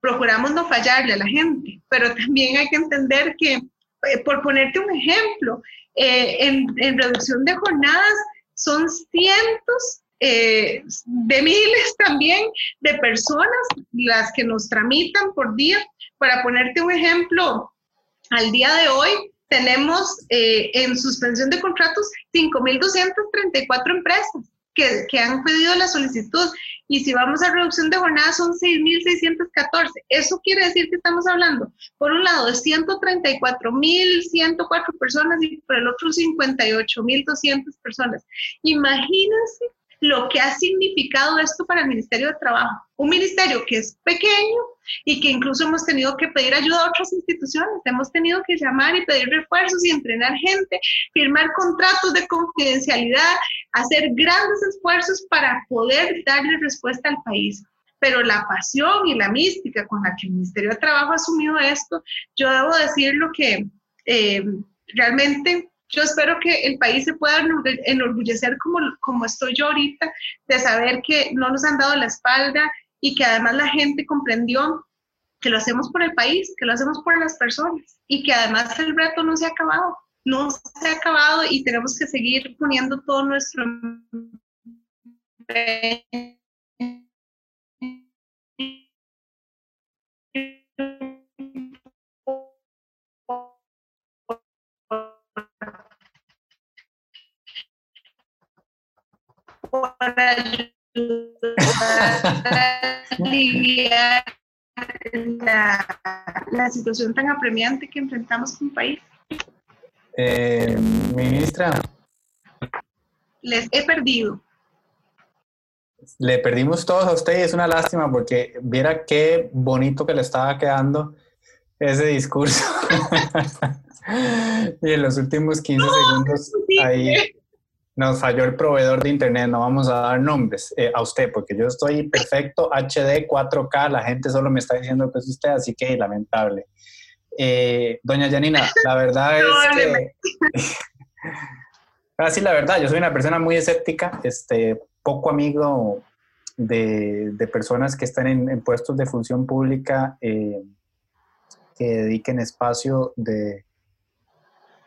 Procuramos no fallarle a la gente, pero también hay que entender que, eh, por ponerte un ejemplo, eh, en, en reducción de jornadas son cientos eh, de miles también de personas las que nos tramitan por día. Para ponerte un ejemplo, al día de hoy tenemos eh, en suspensión de contratos 5.234 empresas. que, que han pedido la solicitud. Y si vamos a reducción de jornada son 6.614. Eso quiere decir que estamos hablando, por un lado, de 134.104 personas y por el otro 58.200 personas. Imagínense lo que ha significado esto para el Ministerio de Trabajo. Un ministerio que es pequeño y que incluso hemos tenido que pedir ayuda a otras instituciones, hemos tenido que llamar y pedir refuerzos y entrenar gente, firmar contratos de confidencialidad, hacer grandes esfuerzos para poder darle respuesta al país pero la pasión y la mística con la que el Ministerio de Trabajo ha asumido esto, yo debo decir lo que eh, realmente yo espero que el país se pueda enorgullecer como, como estoy yo ahorita, de saber que no nos han dado la espalda y que además la gente comprendió que lo hacemos por el país, que lo hacemos por las personas y que además el reto no se ha acabado, no se ha acabado y tenemos que seguir poniendo todo nuestro aliviar la, situación tan apremiante que enfrentamos como país. Eh, ministra. Les he perdido. Le perdimos todos a usted y es una lástima porque viera qué bonito que le estaba quedando ese discurso. y en los últimos 15 segundos ahí nos falló el proveedor de internet, no vamos a dar nombres eh, a usted, porque yo estoy perfecto, HD, 4K, la gente solo me está diciendo que es usted, así que lamentable. Eh, doña Janina, la verdad es que... Así la verdad, yo soy una persona muy escéptica, este, poco amigo de, personas que están en, puestos de función pública eh, que dediquen espacio de,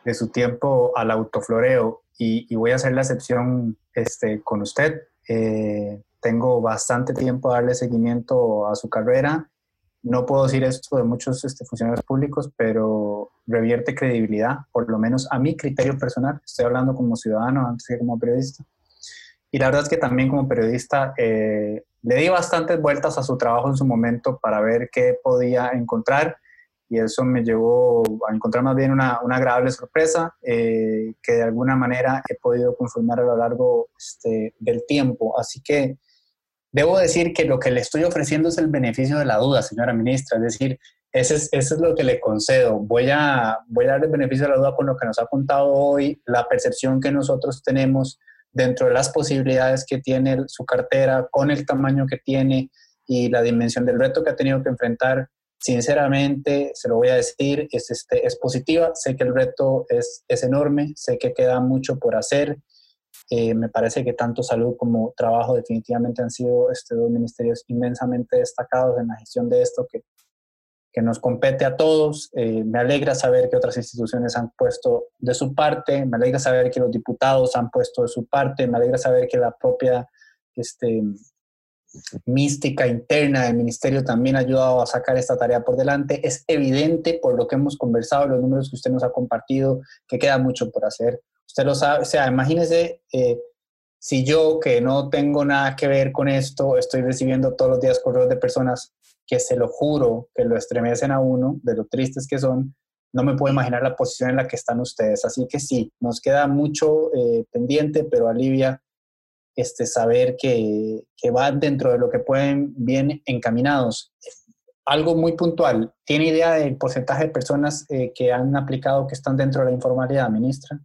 de su tiempo al autofloreo y, voy a hacer la excepción este, con usted. Eh, tengo bastante tiempo a darle seguimiento a su carrera. No puedo decir esto de muchos este, funcionarios públicos, pero revierte credibilidad, por lo menos a mi criterio personal. Estoy hablando como ciudadano antes que como periodista. Y la verdad es que también como periodista eh, le di bastantes vueltas a su trabajo en su momento para ver qué podía encontrar y eso me llevó a encontrar más bien una, una agradable sorpresa eh, que de alguna manera he podido conformar a lo largo este, del tiempo. Así que debo decir que lo que le estoy ofreciendo es el beneficio de la duda, señora ministra, es decir, ese es, eso es lo que le concedo. Voy a, voy a darle beneficio de la duda con lo que nos ha contado hoy, la percepción que nosotros tenemos dentro de las posibilidades que tiene su cartera, con el tamaño que tiene y la dimensión del reto que ha tenido que enfrentar Sinceramente, se lo voy a decir, es, este, es positiva, sé que el reto es, es enorme, sé que queda mucho por hacer. Eh, me parece que tanto salud como trabajo definitivamente han sido este, dos ministerios inmensamente destacados en la gestión de esto que, que nos compete a todos. Eh, me alegra saber que otras instituciones han puesto de su parte, me alegra saber que los diputados han puesto de su parte, me alegra saber que la propia este, mística interna del ministerio también ha ayudado a sacar esta tarea por delante. Es evidente por lo que hemos conversado, los números que usted nos ha compartido, que queda mucho por hacer. Usted lo sabe, o sea, imagínese eh, si yo, que no tengo nada que ver con esto, estoy recibiendo todos los días correos de personas que se lo juro, que lo estremecen a uno, de lo tristes que son, no me puedo imaginar la posición en la que están ustedes. Así que sí, nos queda mucho eh, pendiente, pero alivia este, saber que, van dentro de lo que pueden bien encaminados. Algo muy puntual, ¿tiene idea del porcentaje de personas eh, que han aplicado que están dentro de la informalidad, ministra?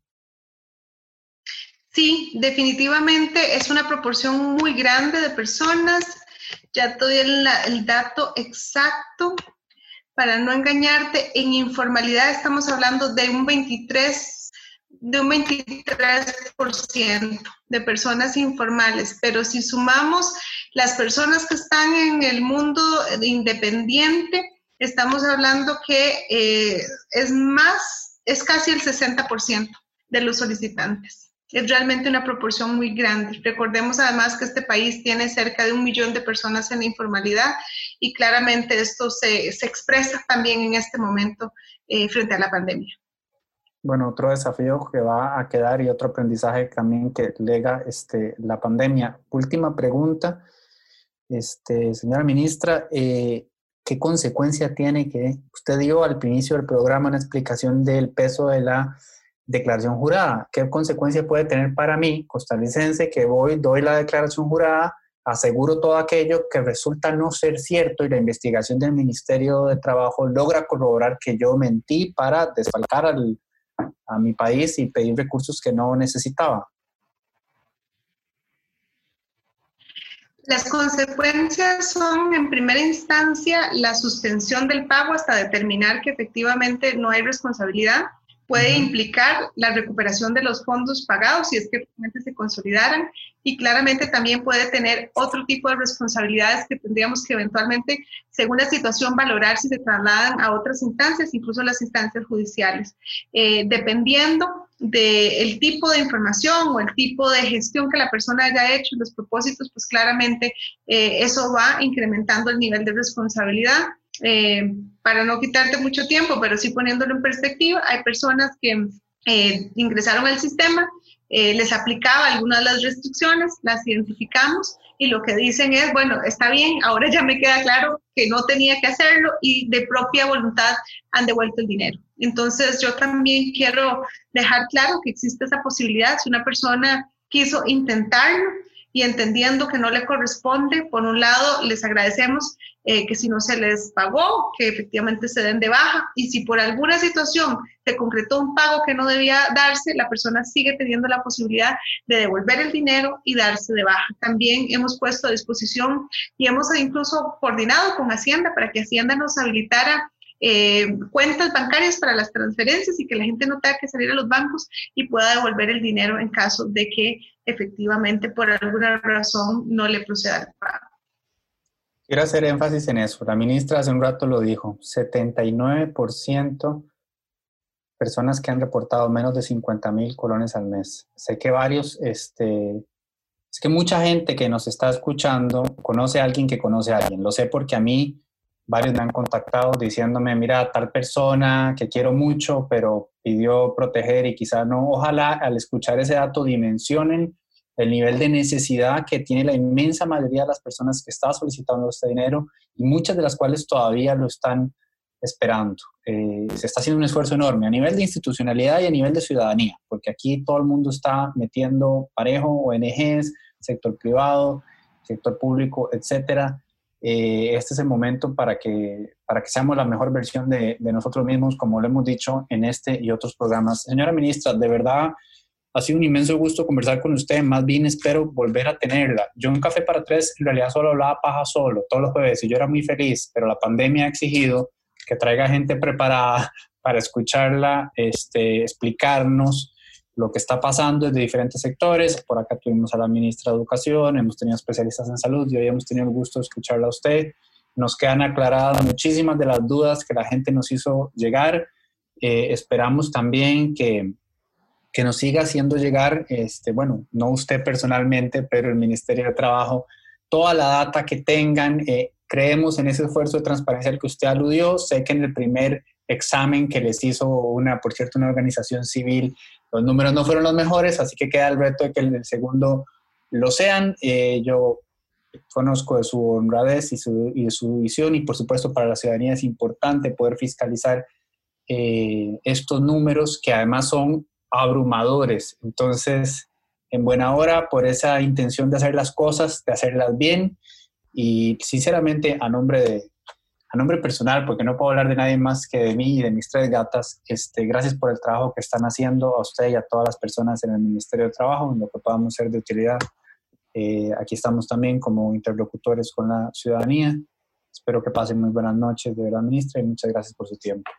Sí, definitivamente es una proporción muy grande de personas. Ya te doy el, el dato exacto. Para no engañarte, en informalidad estamos hablando de un 23 de un 23% de personas informales, pero si sumamos las personas que están en el mundo independiente, estamos hablando que eh, es más, es casi el 60% de los solicitantes. Es realmente una proporción muy grande. Recordemos además que este país tiene cerca de un millón de personas en la informalidad y claramente esto se, se expresa también en este momento eh, frente a la pandemia. Bueno, otro desafío que va a quedar y otro aprendizaje también que lega este, la pandemia. Última pregunta, este, señora ministra, eh, ¿qué consecuencia tiene que usted dio al inicio del programa una explicación del peso de la declaración jurada? ¿Qué consecuencia puede tener para mí, costarricense, que voy, doy la declaración jurada, aseguro todo aquello que resulta no ser cierto y la investigación del Ministerio de Trabajo logra corroborar que yo mentí para desfalcar al a mi país y pedir recursos que no necesitaba. Las consecuencias son, en primera instancia, la suspensión del pago hasta determinar que efectivamente no hay responsabilidad puede implicar la recuperación de los fondos pagados si es que realmente se consolidaran y claramente también puede tener otro tipo de responsabilidades que tendríamos que eventualmente, según la situación, valorar si se trasladan a otras instancias, incluso las instancias judiciales. Eh, dependiendo del tipo de información o el tipo de gestión que la persona haya hecho, los propósitos, pues claramente eh, eso va incrementando el nivel de responsabilidad. Eh, para no quitarte mucho tiempo, pero sí poniéndolo en perspectiva, hay personas que eh, ingresaron al sistema, eh, les aplicaba algunas de las restricciones, las identificamos y lo que dicen es, bueno, está bien, ahora ya me queda claro que no tenía que hacerlo y de propia voluntad han devuelto el dinero. Entonces yo también quiero dejar claro que existe esa posibilidad, si una persona quiso intentarlo, y entendiendo que no le corresponde, por un lado, les agradecemos eh, que si no se les pagó, que efectivamente se den de baja y si por alguna situación se concretó un pago que no debía darse, la persona sigue teniendo la posibilidad de devolver el dinero y darse de baja. También hemos puesto a disposición y hemos incluso coordinado con Hacienda para que Hacienda nos habilitara eh, cuentas bancarias para las transferencias y que la gente no tenga que salir a los bancos y pueda devolver el dinero en caso de que efectivamente por alguna razón no le proceda el pago. Quiero hacer énfasis en eso. La ministra hace un rato lo dijo, 79% personas que han reportado menos de 50 mil colones al mes. Sé que varios, este, es que mucha gente que nos está escuchando conoce a alguien que conoce a alguien. Lo sé porque a mí varios me han contactado diciéndome, mira, tal persona que quiero mucho, pero pidió proteger y quizá no. Ojalá al escuchar ese dato dimensionen el nivel de necesidad que tiene la inmensa mayoría de las personas que están solicitando este dinero y muchas de las cuales todavía lo están esperando. Eh, se está haciendo un esfuerzo enorme a nivel de institucionalidad y a nivel de ciudadanía, porque aquí todo el mundo está metiendo parejo, ONGs, sector privado, sector público, etcétera, eh, este es el momento para que, para que seamos la mejor versión de, nosotros mismos, como lo hemos dicho en este y otros programas. Señora ministra, de verdad ha sido un inmenso gusto conversar con usted. Más bien espero volver a tenerla. Yo en Café para Tres en realidad solo hablaba paja solo todos los jueves y yo era muy feliz, pero la pandemia ha exigido que traiga gente preparada para escucharla, este, explicarnos lo que está pasando desde diferentes sectores. Por acá tuvimos a la ministra de Educación, hemos tenido especialistas en salud y hoy hemos tenido el gusto de escucharla a usted. Nos quedan aclaradas muchísimas de las dudas que la gente nos hizo llegar. Eh, esperamos también que, que nos siga haciendo llegar, este, bueno, no usted personalmente, pero el Ministerio de Trabajo, toda la data que tengan. Eh, creemos en ese esfuerzo de transparencia al que usted aludió. Sé que en el primer examen que les hizo una, por cierto, una organización civil, los números no fueron los mejores, así que queda el reto de que el segundo lo sean. Eh, yo conozco de su honradez y, su, de su visión y por supuesto para la ciudadanía es importante poder fiscalizar eh, estos números que además son abrumadores. Entonces, en buena hora por esa intención de hacer las cosas, de hacerlas bien y sinceramente a nombre de, a nombre personal, porque no puedo hablar de nadie más que de mí y de mis tres gatas, este, gracias por el trabajo que están haciendo a usted y a todas las personas en el Ministerio de Trabajo, en lo que podamos ser de utilidad. Eh, aquí estamos también como interlocutores con la ciudadanía. Espero que pasen muy buenas noches, de verdad, ministra, y muchas gracias por su tiempo.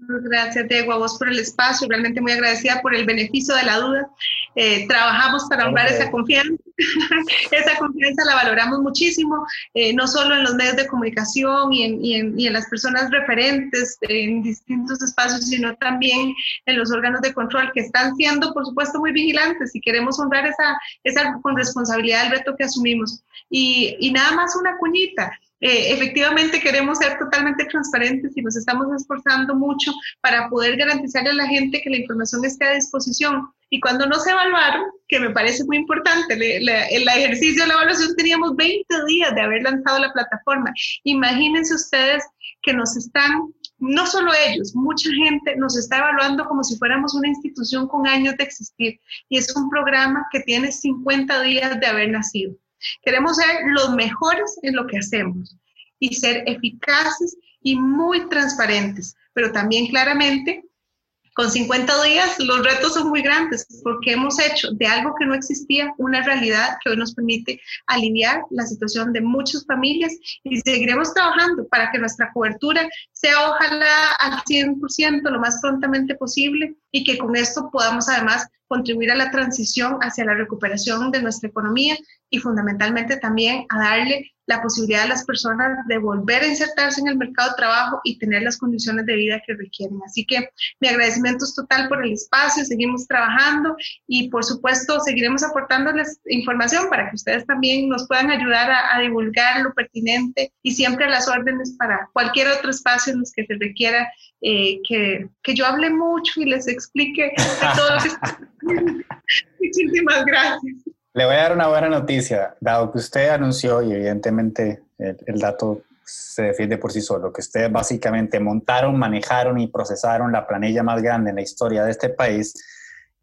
Gracias, Diego, a vos por el espacio. Realmente muy agradecida por el beneficio de la duda. Eh, trabajamos para honrar esa confianza. esa confianza la valoramos muchísimo, eh, no solo en los medios de comunicación y en, y, en, y en, las personas referentes en distintos espacios, sino también en los órganos de control que están siendo, por supuesto, muy vigilantes y queremos honrar esa, esa con responsabilidad el reto que asumimos. Y, y nada más una cuñita. Eh, efectivamente queremos ser totalmente transparentes y nos estamos esforzando mucho para poder garantizarle a la gente que la información esté a disposición. Y cuando no se evaluaron, que me parece muy importante, el ejercicio de la evaluación teníamos 20 días de haber lanzado la plataforma. Imagínense ustedes que nos están, no solo ellos, mucha gente nos está evaluando como si fuéramos una institución con años de existir. Y es un programa que tiene 50 días de haber nacido. Queremos ser los mejores en lo que hacemos y ser eficaces y muy transparentes, pero también claramente con 50 días los retos son muy grandes porque hemos hecho de algo que no existía una realidad que hoy nos permite aliviar la situación de muchas familias y seguiremos trabajando para que nuestra cobertura sea ojalá al 100% lo más prontamente posible y que con esto podamos además contribuir a la transición hacia la recuperación de nuestra economía y fundamentalmente también a darle la posibilidad a las personas de volver a insertarse en el mercado de trabajo y tener las condiciones de vida que requieren. Así que mi agradecimiento es total por el espacio, seguimos trabajando y por supuesto seguiremos aportándoles información para que ustedes también nos puedan ayudar a, divulgar lo pertinente y siempre a las órdenes para cualquier otro espacio en los que se requiera eh, que, que, yo hable mucho y les explique todo lo que... Muchísimas gracias. Le voy a dar una buena noticia, dado que usted anunció, y evidentemente el, dato se defiende por sí solo, que ustedes básicamente montaron, manejaron y procesaron la planilla más grande en la historia de este país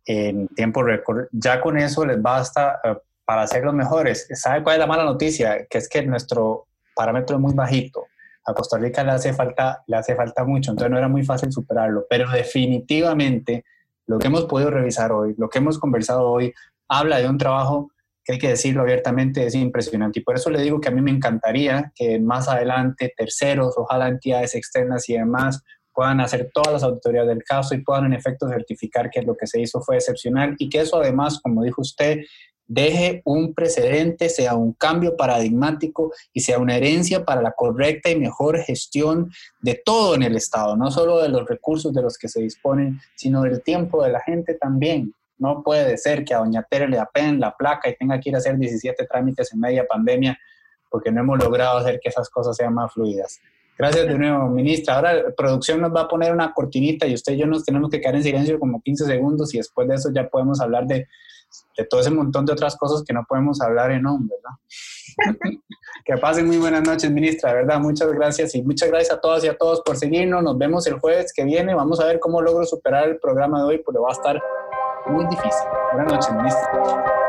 en tiempo récord, ya con eso les basta eh, para ser los mejores. ¿Sabe cuál es la mala noticia? Que es que nuestro parámetro es muy bajito. A Costa Rica le hace falta, le hace falta mucho, entonces no era muy fácil superarlo, pero definitivamente lo que hemos podido revisar hoy, lo que hemos conversado hoy, habla de un trabajo que hay que decirlo abiertamente, es impresionante. Y por eso le digo que a mí me encantaría que más adelante terceros, ojalá entidades externas y demás, puedan hacer todas las auditorías del caso y puedan en efecto certificar que lo que se hizo fue excepcional y que eso además, como dijo usted, deje un precedente, sea un cambio paradigmático y sea una herencia para la correcta y mejor gestión de todo en el Estado, no solo de los recursos de los que se disponen, sino del tiempo de la gente también. No puede ser que a Doña Tere le apen la placa y tenga que ir a hacer 17 trámites en media pandemia porque no hemos logrado hacer que esas cosas sean más fluidas. Gracias de nuevo, ministra. Ahora producción nos va a poner una cortinita y usted y yo nos tenemos que quedar en silencio como 15 segundos y después de eso ya podemos hablar de, de todo ese montón de otras cosas que no podemos hablar en nombre, que pasen muy buenas noches, ministra, verdad, muchas gracias y muchas gracias a todas y a todos por seguirnos. Nos vemos el jueves que viene. Vamos a ver cómo logro superar el programa de hoy, porque va a estar muy difícil. Buenas noches, ministro.